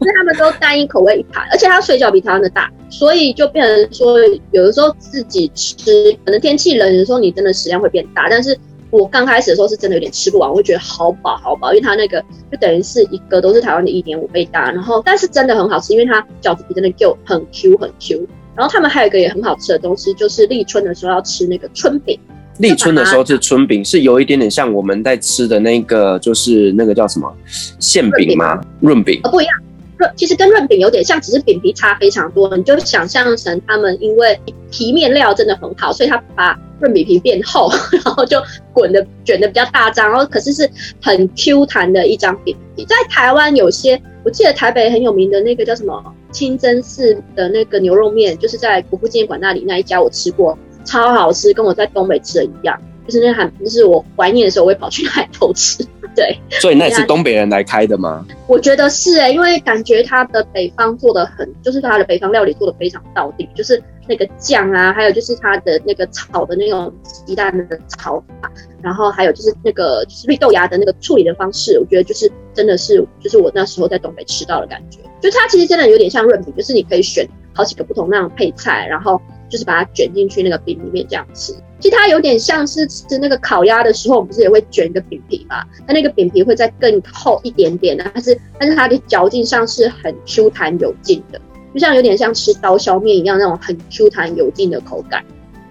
因为他们都单一口味一盘，而且它水饺比台湾的大，所以就变成说，有的时候自己吃，可能天气冷的时候，你真的食量会变大，但是。我刚开始的时候是真的有点吃不完，我会觉得好饱好饱，因为它那个就等于是一个都是台湾的一点五倍大，然后但是真的很好吃，因为它饺子皮真的就很 Q 很 Q。然后他们还有一个也很好吃的东西，就是立春的时候要吃那个春饼。立春的时候吃春饼是有一点点像我们在吃的那个，就是那个叫什么馅饼吗？润饼？呃，不一样。其实跟润饼有点像，只是饼皮差非常多。你就想象成他们因为皮面料真的很好，所以他把润饼皮变厚，然后就滚的卷的比较大张，然后可是是很 Q 弹的一张饼皮。在台湾有些我记得台北很有名的那个叫什么清真寺的那个牛肉面，就是在国父纪念馆那里那一家，我吃过，超好吃，跟我在东北吃的一样。就是那还就是我怀念的时候，我会跑去那里偷吃。对，所以那也是东北人来开的吗？我觉得是哎、欸，因为感觉他的北方做的很，就是他的北方料理做的非常到底，就是那个酱啊，还有就是他的那个炒的那种鸡蛋的炒法，然后还有就是那个就是绿豆芽的那个处理的方式，我觉得就是真的是就是我那时候在东北吃到的感觉，就它其实真的有点像润饼，就是你可以选好几个不同那样配菜，然后就是把它卷进去那个饼里面这样吃。其实它有点像是吃那个烤鸭的时候，我们不是也会卷一个饼皮嘛？它那个饼皮会再更厚一点点，但是但是它的嚼劲上是很 Q 弹有劲的，就像有点像吃刀削面一样那种很 Q 弹有劲的口感。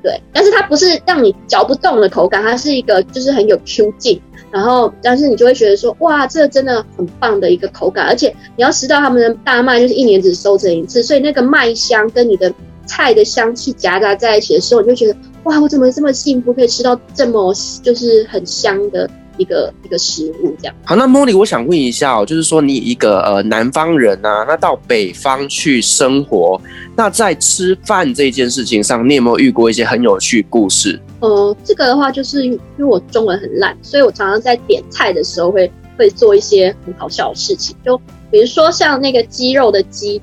对，但是它不是让你嚼不动的口感，它是一个就是很有 Q 劲，然后但是你就会觉得说，哇，这真的很棒的一个口感，而且你要吃到他们的大麦就是一年只收成一次，所以那个麦香跟你的菜的香气夹杂在一起的时候，你就觉得。哇，我怎么这么幸福，可以吃到这么就是很香的一个一个食物这样。好，那茉莉，我想问一下哦，就是说你一个呃南方人啊，那到北方去生活，那在吃饭这件事情上，你有没有遇过一些很有趣故事？呃，这个的话，就是因为我中文很烂，所以我常常在点菜的时候会会做一些很好笑的事情，就比如说像那个鸡肉的鸡，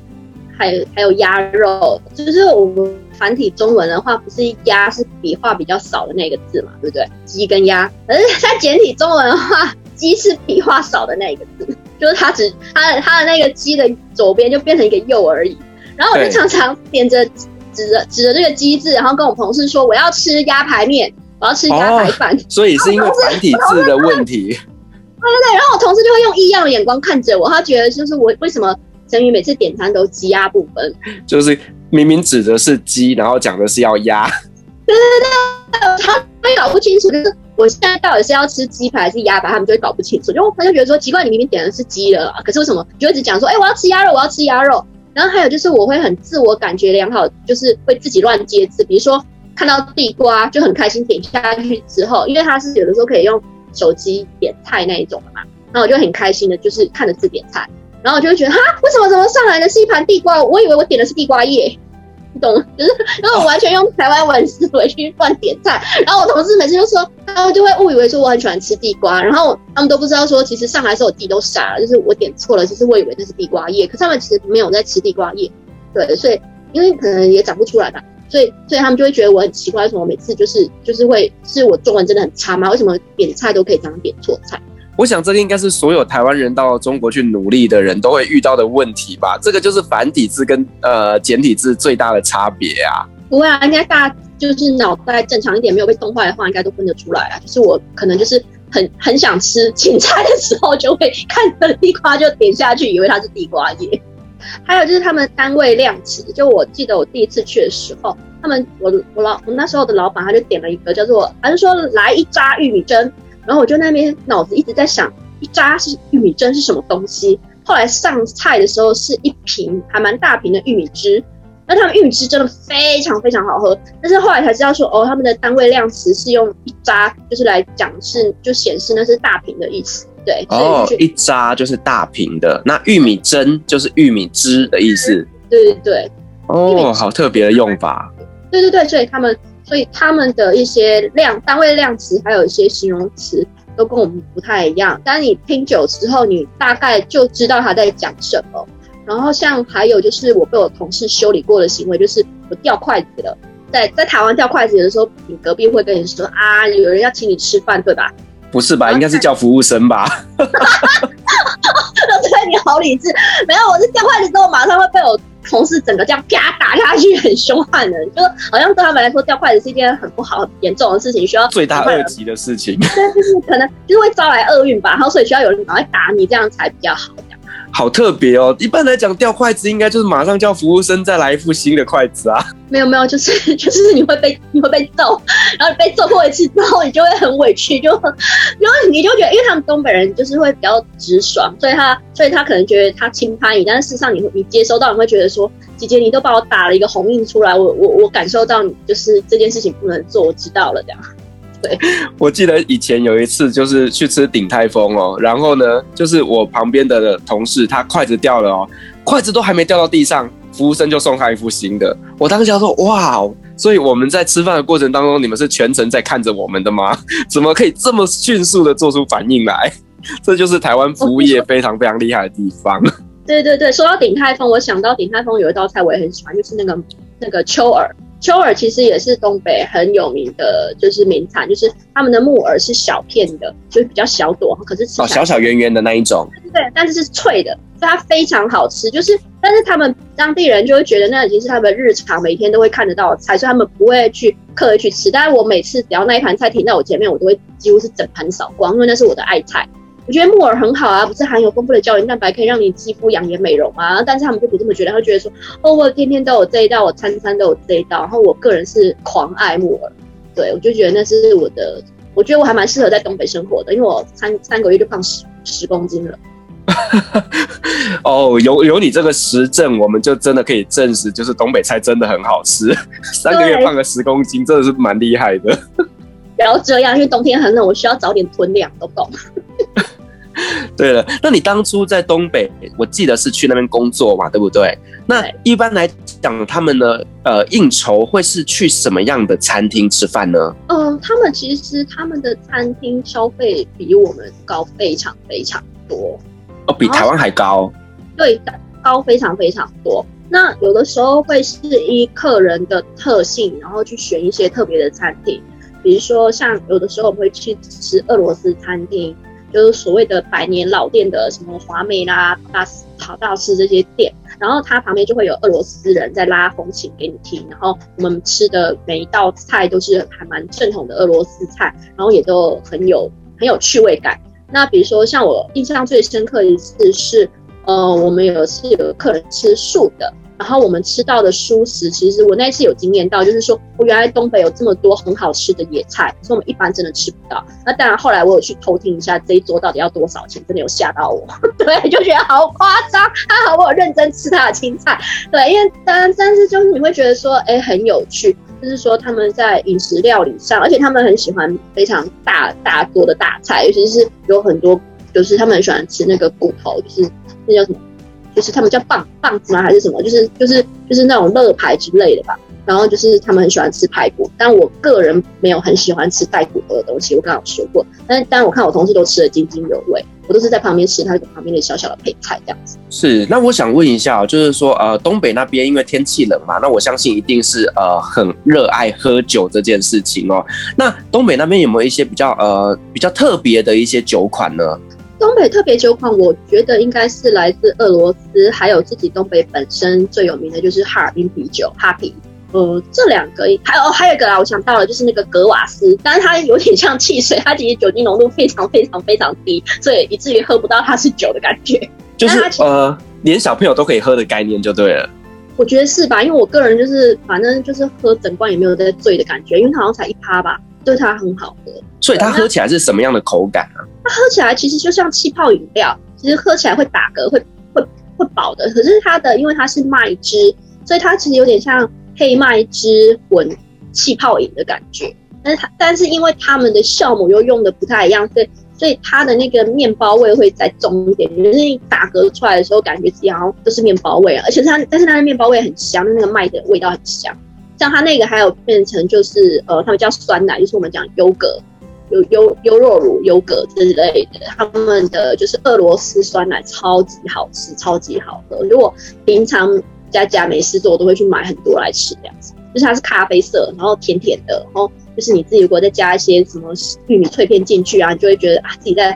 还有还有鸭肉，就是我们。繁体中文的话，不是“鸭”是笔画比较少的那个字嘛，对不对？鸡跟鸭，可是在简体中文的话，“鸡”是笔画少的那个字，就是它只它的它的那个“鸡”的左边就变成一个“右”而已。然后我就常常点着指着指着这个“鸡”字，然后跟我同事说：“我要吃鸭排面，我要吃鸭排饭。哦”所以是因为繁体字的问题。对对对，然后我同事就会用异样的眼光看着我，他觉得就是我为什么陈宇每次点餐都鸡鸭不分，就是。明明指的是鸡，然后讲的是要鸭。对对对，他们搞不清楚，就是我现在到底是要吃鸡排还是鸭排，他们就会搞不清楚。就他就觉得说奇怪，你明明点的是鸡了，可是为什么就一直讲说，哎、我要吃鸭肉，我要吃鸭肉。然后还有就是我会很自我感觉良好，就是会自己乱接字，比如说看到地瓜就很开心点下去之后，因为他是有的时候可以用手机点菜那一种的嘛，然后我就很开心的，就是看着字点菜。然后我就会觉得，哈，为什么怎么上来的是一盘地瓜？我以为我点的是地瓜叶，你懂？就是因为我完全用台湾文思维去乱点菜。然后我同事每次就说，他们就会误以为说我很喜欢吃地瓜，然后他们都不知道说，其实上来的时候我自己都傻了，就是我点错了，其实我以为那是地瓜叶，可是他们其实没有在吃地瓜叶。对，所以因为可能也长不出来吧，所以所以他们就会觉得我很奇怪，为什么每次就是就是会是我中文真的很差吗？为什么点菜都可以这样点错菜？我想这个应该是所有台湾人到中国去努力的人都会遇到的问题吧。这个就是繁体字跟呃简体字最大的差别啊。不会啊，应该大家就是脑袋正常一点，没有被冻坏的话，应该都分得出来啊。就是我可能就是很很想吃青菜的时候，就会看着地瓜就点下去，以为它是地瓜叶。还有就是他们单位量词，就我记得我第一次去的时候，他们我我老我那时候的老板他就点了一个叫做，他就说来一扎玉米针。然后我就那边脑子一直在想，一扎是玉米针是什么东西？后来上菜的时候是一瓶还蛮大瓶的玉米汁，那他们玉米汁真的非常非常好喝。但是后来才知道说，哦，他们的单位量词是用一扎，就是来讲是就显示那是大瓶的意思。对，哦，一扎就是大瓶的，那玉米针就是玉米汁的意思。对对对。哦，好特别的用法。对对对，所以他们。所以他们的一些量单位量词，还有一些形容词，都跟我们不太一样。但是你听久之后，你大概就知道他在讲什么。然后像还有就是我被我同事修理过的行为，就是我掉筷子了。在在台湾掉筷子的时候，你隔壁会跟你说啊，有人要请你吃饭，对吧？不是吧？应该是叫服务生吧？哈哈哈哈哈对，你好理智。没有，我是掉筷子之后，马上会被我。同事整个这样啪打下去，很凶悍的，就是好像对他们来说掉筷子是一件很不好、很严重的事情，需要罪大恶极的事情。对，就是可能就是会招来厄运吧，然后所以需要有人赶快打你，这样才比较好。好特别哦！一般来讲，掉筷子应该就是马上叫服务生再来一副新的筷子啊。没有没有，就是 就是你会被你会被揍，然后被揍过一次之后，你就会很委屈，就 然后你就觉得，因为他们东北人就是会比较直爽，所以他所以他可能觉得他轻拍你，但是事实上你会你接收到，你会觉得说，姐姐你都把我打了一个红印出来，我我我感受到你就是这件事情不能做，我知道了这样。对，我记得以前有一次就是去吃鼎泰丰哦，然后呢，就是我旁边的同事他筷子掉了哦，筷子都还没掉到地上，服务生就送他一副新的。我当时想说哇，所以我们在吃饭的过程当中，你们是全程在看着我们的吗？怎么可以这么迅速的做出反应来？这就是台湾服务业非常非常厉害的地方。对对对，说到鼎泰丰，我想到鼎泰丰有一道菜我也很喜欢，就是那个那个秋耳。秋耳其实也是东北很有名的，就是名产，就是他们的木耳是小片的，就是比较小朵，可是吃哦小小圆圆的那一种，对对，但是是脆的，所以它非常好吃。就是，但是他们当地人就会觉得那已经是他们日常每天都会看得到的菜，所以他们不会去刻意去吃。但是我每次只要那一盘菜停在我前面，我都会几乎是整盘扫光，因为那是我的爱菜。我觉得木耳很好啊，不是含有丰富的胶原蛋白，可以让你肌肤养颜美容啊。但是他们就不这么觉得，他觉得说，哦，我天天都有这一道，我餐餐都有这一道。然后我个人是狂爱木耳，对，我就觉得那是我的，我觉得我还蛮适合在东北生活的，因为我三三个月就胖十十公斤了。哦，有有你这个实证，我们就真的可以证实，就是东北菜真的很好吃。三个月胖个十公斤，真的是蛮厉害的。不要这样，因为冬天很冷，我需要早点囤粮，懂不懂。对了，那你当初在东北，我记得是去那边工作嘛，对不对？那一般来讲，他们的，呃，应酬会是去什么样的餐厅吃饭呢？嗯、呃，他们其实他们的餐厅消费比我们高非常非常多，哦，比台湾还高？对，高非常非常多。那有的时候会是依客人的特性，然后去选一些特别的餐厅，比如说像有的时候我们会去吃俄罗斯餐厅。就是所谓的百年老店的什么华美啦、大陶大师这些店，然后它旁边就会有俄罗斯人在拉风琴给你听，然后我们吃的每一道菜都是还蛮正统的俄罗斯菜，然后也都很有很有趣味感。那比如说像我印象最深刻一次是，呃，我们有一次有客人吃素的。然后我们吃到的蔬食，其实我那次有经验到，就是说我原来东北有这么多很好吃的野菜，可是我们一般真的吃不到。那当然后来我有去偷听一下这一桌到底要多少钱，真的有吓到我，对，就觉得好夸张。还好我有认真吃他的青菜，对，因为当然但是就是你会觉得说，哎，很有趣，就是说他们在饮食料理上，而且他们很喜欢非常大大多的大菜，尤其是有很多就是他们很喜欢吃那个骨头，就是那叫什么？就是他们叫棒棒子吗？还是什么？就是就是就是那种肋排之类的吧。然后就是他们很喜欢吃排骨，但我个人没有很喜欢吃带骨头的东西。我刚刚有说过，但但我看我同事都吃得津津有味，我都是在旁边吃他旁边的小小的配菜这样子。是，那我想问一下，就是说呃，东北那边因为天气冷嘛，那我相信一定是呃很热爱喝酒这件事情哦。那东北那边有没有一些比较呃比较特别的一些酒款呢？东北特别酒款，我觉得应该是来自俄罗斯，还有自己东北本身最有名的就是哈尔滨啤酒，哈啤。呃，这两个还有还有一个啊，我想到了，就是那个格瓦斯，但是它有点像汽水，它其实酒精浓度非常非常非常低，所以以至于喝不到它是酒的感觉。就是呃，连小朋友都可以喝的概念就对了。我觉得是吧？因为我个人就是反正就是喝整罐也没有在醉的感觉，因为它好像才一趴吧，对它很好喝。所以它喝起来是什么样的口感啊？它喝起来其实就像气泡饮料，其实喝起来会打嗝，会会会饱的。可是它的因为它是麦汁，所以它其实有点像黑麦汁混气泡饮的感觉。但是它但是因为他们的酵母又用的不太一样，所以所以它的那个面包味会再重一点。就是你打嗝出来的时候，感觉自己好像都是面包味啊，而且它但是它的面包味很香，那个麦的味道很香。像它那个还有变成就是呃，他们叫酸奶，就是我们讲优格。有优优酪乳、优格之类的，他们的就是俄罗斯酸奶，超级好吃，超级好喝。如果平常家家没事做，我都会去买很多来吃。这样子，就是它是咖啡色，然后甜甜的，然后就是你自己如果再加一些什么玉米脆片进去啊，你就会觉得啊，自己在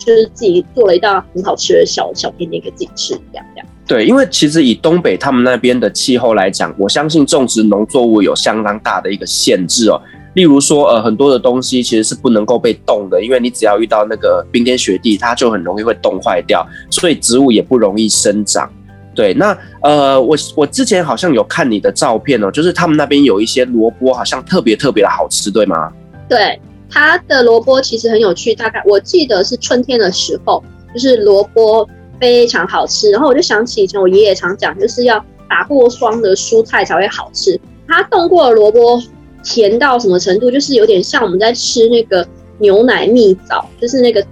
就是自己做了一道很好吃的小小甜点给自己吃一样这样。对，因为其实以东北他们那边的气候来讲，我相信种植农作物有相当大的一个限制哦。例如说，呃，很多的东西其实是不能够被冻的，因为你只要遇到那个冰天雪地，它就很容易会冻坏掉，所以植物也不容易生长。对，那呃，我我之前好像有看你的照片哦，就是他们那边有一些萝卜，好像特别特别的好吃，对吗？对，它的萝卜其实很有趣，大概我记得是春天的时候，就是萝卜非常好吃。然后我就想起以前我爷爷常讲，就是要打过霜的蔬菜才会好吃。它冻过的萝卜。甜到什么程度，就是有点像我们在吃那个牛奶蜜枣，就是那个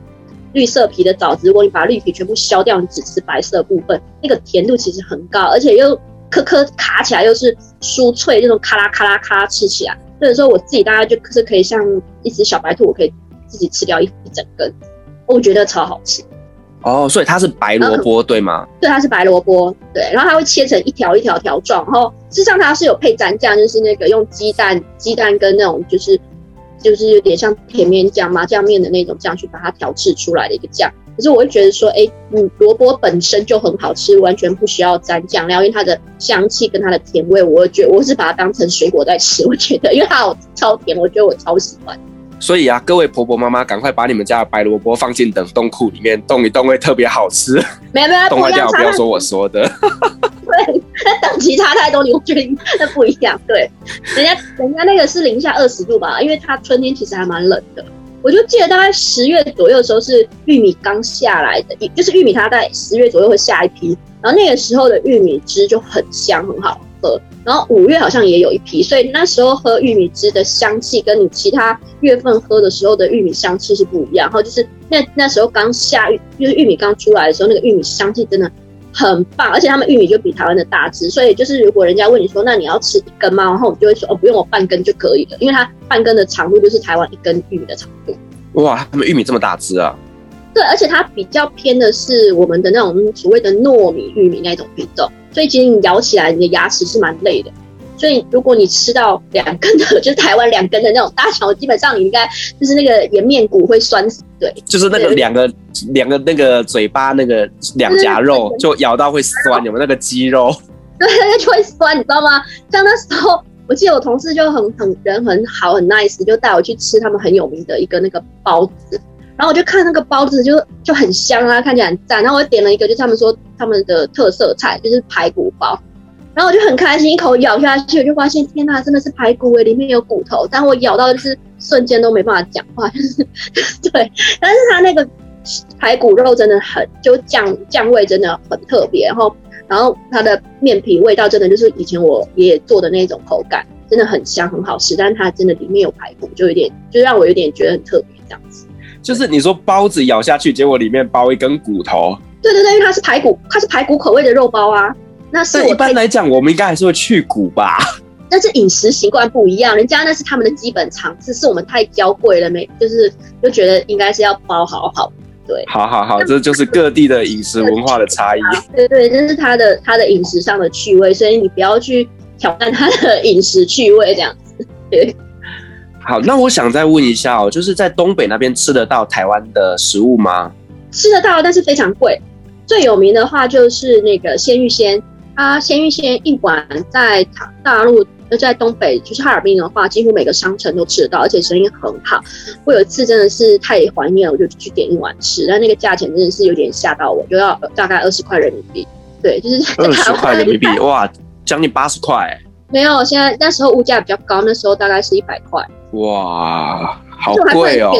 绿色皮的枣子，如果你把绿皮全部削掉，你只吃白色部分，那个甜度其实很高，而且又颗颗卡起来又是酥脆，那种咔啦咔啦咔啦吃起来，所以说我自己大概就是可以像一只小白兔，我可以自己吃掉一一整根，我觉得超好吃。哦，所以它是白萝卜对吗？对，它是白萝卜，对，然后它会切成一条一条条状，然后事实上它是有配蘸酱，就是那个用鸡蛋、鸡蛋跟那种就是就是有点像甜面酱、麻酱面的那种酱去把它调制出来的一个酱。可是我会觉得说，哎，嗯，萝卜本身就很好吃，完全不需要沾酱料，因为它的香气跟它的甜味，我会觉得我是把它当成水果在吃，我觉得，因为它好超甜，我觉得我超喜欢。所以啊，各位婆婆妈妈，赶快把你们家的白萝卜放进冷冻库里面冻一冻，会特别好吃。没有没有，冻坏掉不要说我说的。对，那等级差太多，你会觉得那不一样。对，人家人家那个是零下二十度吧，因为它春天其实还蛮冷的。我就记得大概十月左右的时候是玉米刚下来的，就是玉米它在十月左右会下一批，然后那个时候的玉米汁就很香很好喝。然后五月好像也有一批，所以那时候喝玉米汁的香气跟你其他月份喝的时候的玉米香气是不一样。然后就是那那时候刚下玉，就是玉米刚出来的时候，那个玉米香气真的很棒，而且他们玉米就比台湾的大只，所以就是如果人家问你说，那你要吃一根吗？然后我们就会说，哦，不用，我半根就可以了，因为它半根的长度就是台湾一根玉米的长度。哇，他们玉米这么大只啊？对，而且它比较偏的是我们的那种所谓的糯米玉米那种品种。所以其实你咬起来，你的牙齿是蛮累的。所以如果你吃到两根的，就是台湾两根的那种大肠，基本上你应该就是那个颜面骨会酸死。对，就是那个两个两个那个嘴巴那个两颊肉，就咬到会酸，有没有那个肌肉？对，就会酸，你知道吗？像那时候，我记得我同事就很很人很好很 nice，就带我去吃他们很有名的一个那个包子。然后我就看那个包子就就很香啊，看起来很赞。然后我点了一个，就是他们说他们的特色菜，就是排骨包。然后我就很开心，一口咬下去，我就发现天呐，真的是排骨诶，里面有骨头。但我咬到就是瞬间都没办法讲话，就是对。但是它那个排骨肉真的很，就酱酱味真的很特别。然后然后它的面皮味道真的就是以前我爷爷做的那种口感，真的很香很好吃。但是它真的里面有排骨，就有点就让我有点觉得很特别这样子。就是你说包子咬下去，结果里面包一根骨头。对对对，因为它是排骨，它是排骨口味的肉包啊。那是一般来讲，我们应该还是会去骨吧。但是饮食习惯不一样，人家那是他们的基本常识，是我们太娇贵了没？就是就觉得应该是要包好好。对，好好好，这就是各地的饮食文化的差异。对对，这是他的他的饮食上的趣味，所以你不要去挑战他的 饮食趣味这样子。对。好，那我想再问一下哦，就是在东北那边吃得到台湾的食物吗？吃得到，但是非常贵。最有名的话就是那个鲜芋仙，它鲜芋仙一碗在大陆，在东北就是哈尔滨的话，几乎每个商城都吃得到，而且生意很好。我有一次真的是太怀念了，我就去点一碗吃，但那个价钱真的是有点吓到我，就要大概二十块人民币。对，就是二十块人民币，哇，将近八十块。没有，现在那时候物价比较高，那时候大概是一百块。哇，好贵哦！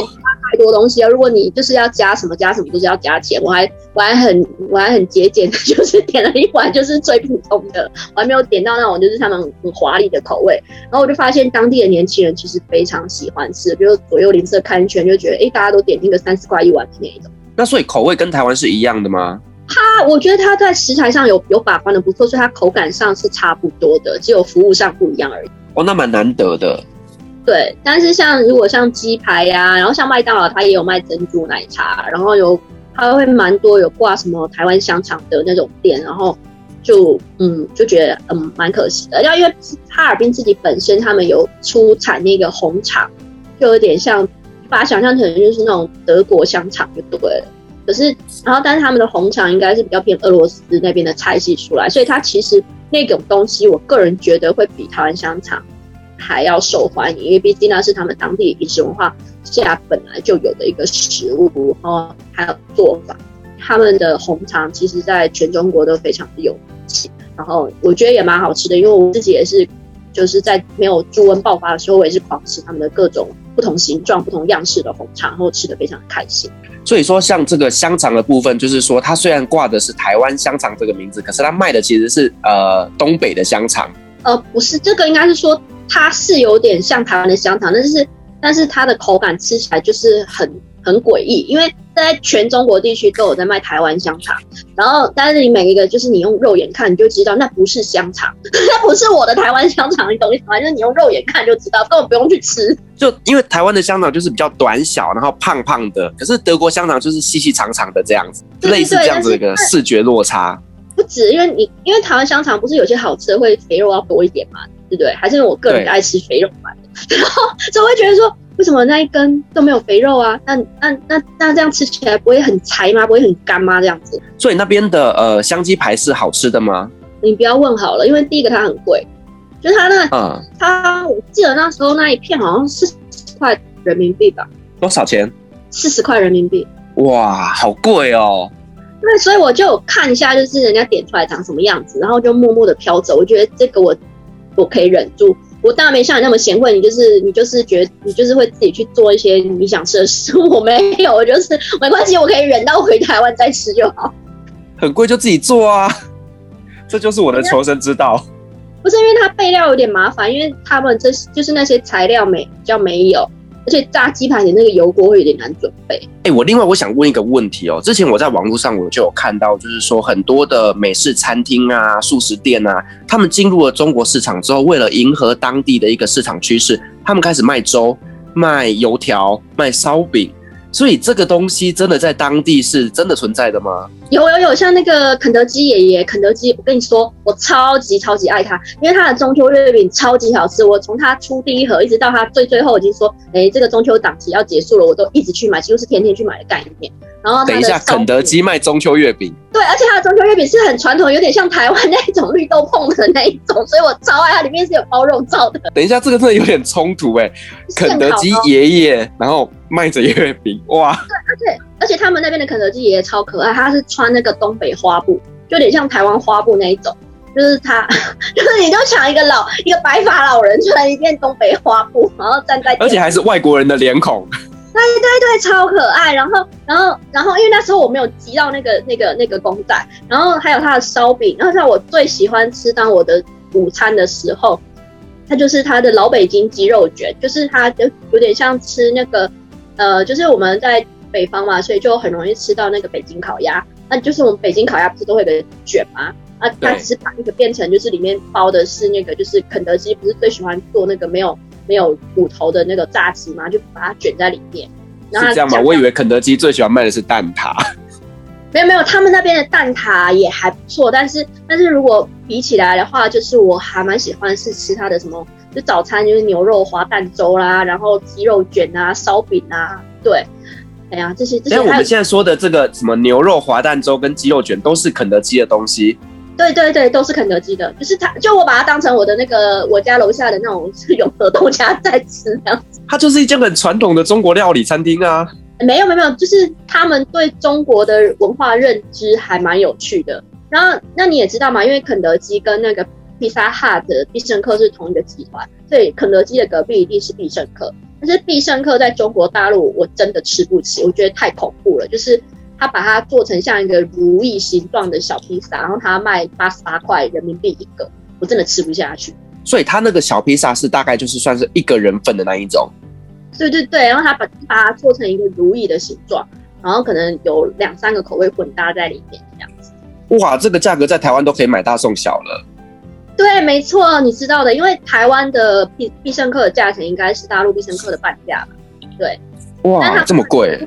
太多东西啊！如果你就是要加什么加什么，就是要加钱。我还我还很我还很节俭的，就是点了一碗就是最普通的，我还没有点到那种就是他们很华丽的口味。然后我就发现当地的年轻人其实非常喜欢吃，比如左右邻舍看一圈就觉得，哎、欸，大家都点那个三十块一碗的那一种。那所以口味跟台湾是一样的吗？它我觉得它在食材上有有把关的不错，所以它口感上是差不多的，只有服务上不一样而已。哦，那蛮难得的。对，但是像如果像鸡排呀、然后像麦当劳，它也有卖珍珠奶茶，然后有它会蛮多有挂什么台湾香肠的那种店，然后就嗯就觉得嗯蛮可惜的，要因为哈尔滨自己本身他们有出产那个红肠，就有点像把它想象成就是那种德国香肠就对了。可是然后但是他们的红肠应该是比较偏俄罗斯那边的菜系出来，所以它其实那种东西，我个人觉得会比台湾香肠。还要受欢迎，因为毕竟那是他们当地饮食文化下本来就有的一个食物，然后还有做法。他们的红肠其实在全中国都非常的有名气，然后我觉得也蛮好吃的，因为我自己也是就是在没有猪瘟爆发的时候，我也是狂吃他们的各种不同形状、不同样式的红肠，然后吃的非常开心。所以说，像这个香肠的部分，就是说它虽然挂的是台湾香肠这个名字，可是它卖的其实是呃东北的香肠。呃，不是，这个应该是说。它是有点像台湾的香肠，但是但是它的口感吃起来就是很很诡异，因为在全中国地区都有在卖台湾香肠，然后但是你每一个就是你用肉眼看你就知道那不是香肠，那不是我的台湾香肠，你懂意思吗？就是你用肉眼看就知道，根本不用去吃。就因为台湾的香肠就是比较短小，然后胖胖的，可是德国香肠就是细细长长的这样子，类似这样子的一个视觉落差。不止，因为你因为台湾香肠不是有些好吃的会肥肉要多一点嘛，对不对？还是因为我个人爱吃肥肉嘛，然后就会觉得说。为什么那一根都没有肥肉啊？那那那那这样吃起来不会很柴吗？不会很干吗？这样子。所以那边的呃香鸡排是好吃的吗？你不要问好了，因为第一个它很贵，就是它那嗯，它我记得那时候那一片好像是四十块人民币吧？多少钱？四十块人民币。哇，好贵哦。对所以我就看一下，就是人家点出来长什么样子，然后就默默的飘走。我觉得这个我我可以忍住。我当然没像你那么贤惠，你就是你就是觉得你就是会自己去做一些你想吃的食物。我没有，我就是没关系，我可以忍到回台湾再吃就好。很贵就自己做啊，这就是我的求生之道。不是因为它备料有点麻烦，因为他们这就是那些材料没比较没有。而且炸鸡排的那个油锅会有点难准备。哎、我另外我想问一个问题哦，之前我在网络上我就有看到，就是说很多的美式餐厅啊、素食店啊，他们进入了中国市场之后，为了迎合当地的一个市场趋势，他们开始卖粥、卖油条、卖烧饼。所以这个东西真的在当地是真的存在的吗？有有有，像那个肯德基爷爷，肯德基，我跟你说，我超级超级爱他，因为他的中秋月饼超级好吃。我从他出第一盒一直到他最最后已经说，哎，这个中秋档期要结束了，我都一直去买，几乎是天天去买的概念。然后等一下，肯德基卖中秋月饼，对，而且它的中秋月饼是很传统，有点像台湾那种绿豆碰的那一种，所以我超爱它，里面是有包肉燥的。等一下，这个真的有点冲突哎，肯德基爷爷然后卖着月饼，哇！对，而且而且他们那边的肯德基爷爷超可爱，他是穿那个东北花布，就有点像台湾花布那一种，就是他，就是你就想一个老一个白发老人穿一件东北花布，然后站在，而且还是外国人的脸孔。对对对，超可爱。然后，然后，然后，因为那时候我没有集到那个、那个、那个公仔，然后还有它的烧饼。然后像我最喜欢吃当我的午餐的时候，它就是它的老北京鸡肉卷，就是它就有点像吃那个，呃，就是我们在北方嘛，所以就很容易吃到那个北京烤鸭。那就是我们北京烤鸭不是都会有个卷吗？啊，它只是把那个变成就是里面包的是那个，就是肯德基不是最喜欢做那个没有。没有骨头的那个炸鸡嘛，就把它卷在里面。是这样吗？我以为肯德基最喜欢卖的是蛋挞。没有没有，他们那边的蛋挞也还不错，但是但是如果比起来的话，就是我还蛮喜欢是吃它的什么，就早餐就是牛肉滑蛋粥啦，然后鸡肉卷啊、烧饼啊，对，哎呀这些这些。我们现在说的这个什么牛肉滑蛋粥跟鸡肉卷都是肯德基的东西。对对对，都是肯德基的，就是它，就我把它当成我的那个我家楼下的那种 永和豆家在吃这样子。它就是一间很传统的中国料理餐厅啊。没有没有没有，就是他们对中国的文化认知还蛮有趣的。然后那你也知道嘛，因为肯德基跟那个披萨哈的必胜客是同一个集团，所以肯德基的隔壁一定是必胜客。但是必胜客在中国大陆我真的吃不起，我觉得太恐怖了，就是。他把它做成像一个如意形状的小披萨，然后他卖八十八块人民币一个，我真的吃不下去。所以他那个小披萨是大概就是算是一个人份的那一种。对对对，然后他把把它做成一个如意的形状，然后可能有两三个口味混搭在里面这样子。哇，这个价格在台湾都可以买大送小了。对，没错，你知道的，因为台湾的必必胜客的价钱应该是大陆必胜客的半价吧？对。哇，这么贵。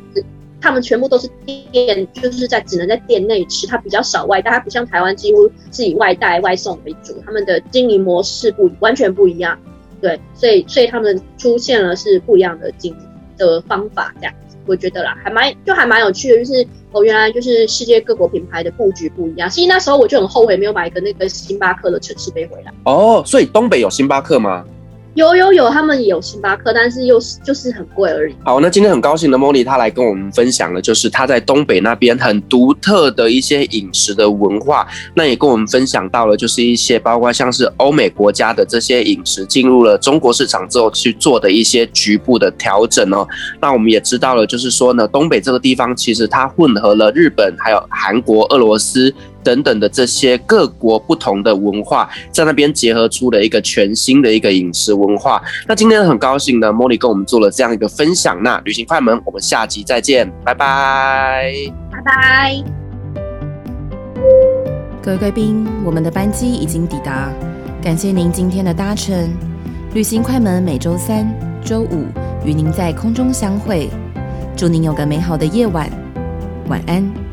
他们全部都是店，就是在只能在店内吃，它比较少外带，它不像台湾几乎是以外带外送为主，他们的经营模式不完全不一样，对，所以所以他们出现了是不一样的经营的方法，这样子，我觉得啦，还蛮就还蛮有趣的，就是哦，原来就是世界各国品牌的布局不一样，其实那时候我就很后悔没有买一个那个星巴克的城市杯回来。哦，所以东北有星巴克吗？有有有，他们也有星巴克，但是又是就是很贵而已。好，那今天很高兴的莫莉她来跟我们分享了，就是她在东北那边很独特的一些饮食的文化。那也跟我们分享到了，就是一些包括像是欧美国家的这些饮食进入了中国市场之后去做的一些局部的调整哦。那我们也知道了，就是说呢，东北这个地方其实它混合了日本、还有韩国、俄罗斯。等等的这些各国不同的文化，在那边结合出了一个全新的一个饮食文化。那今天很高兴呢，Molly 跟我们做了这样一个分享。那旅行快门，我们下集再见，拜拜，拜拜。各位贵宾，我们的班机已经抵达，感谢您今天的搭乘。旅行快门每周三、周五与您在空中相会，祝您有个美好的夜晚，晚安。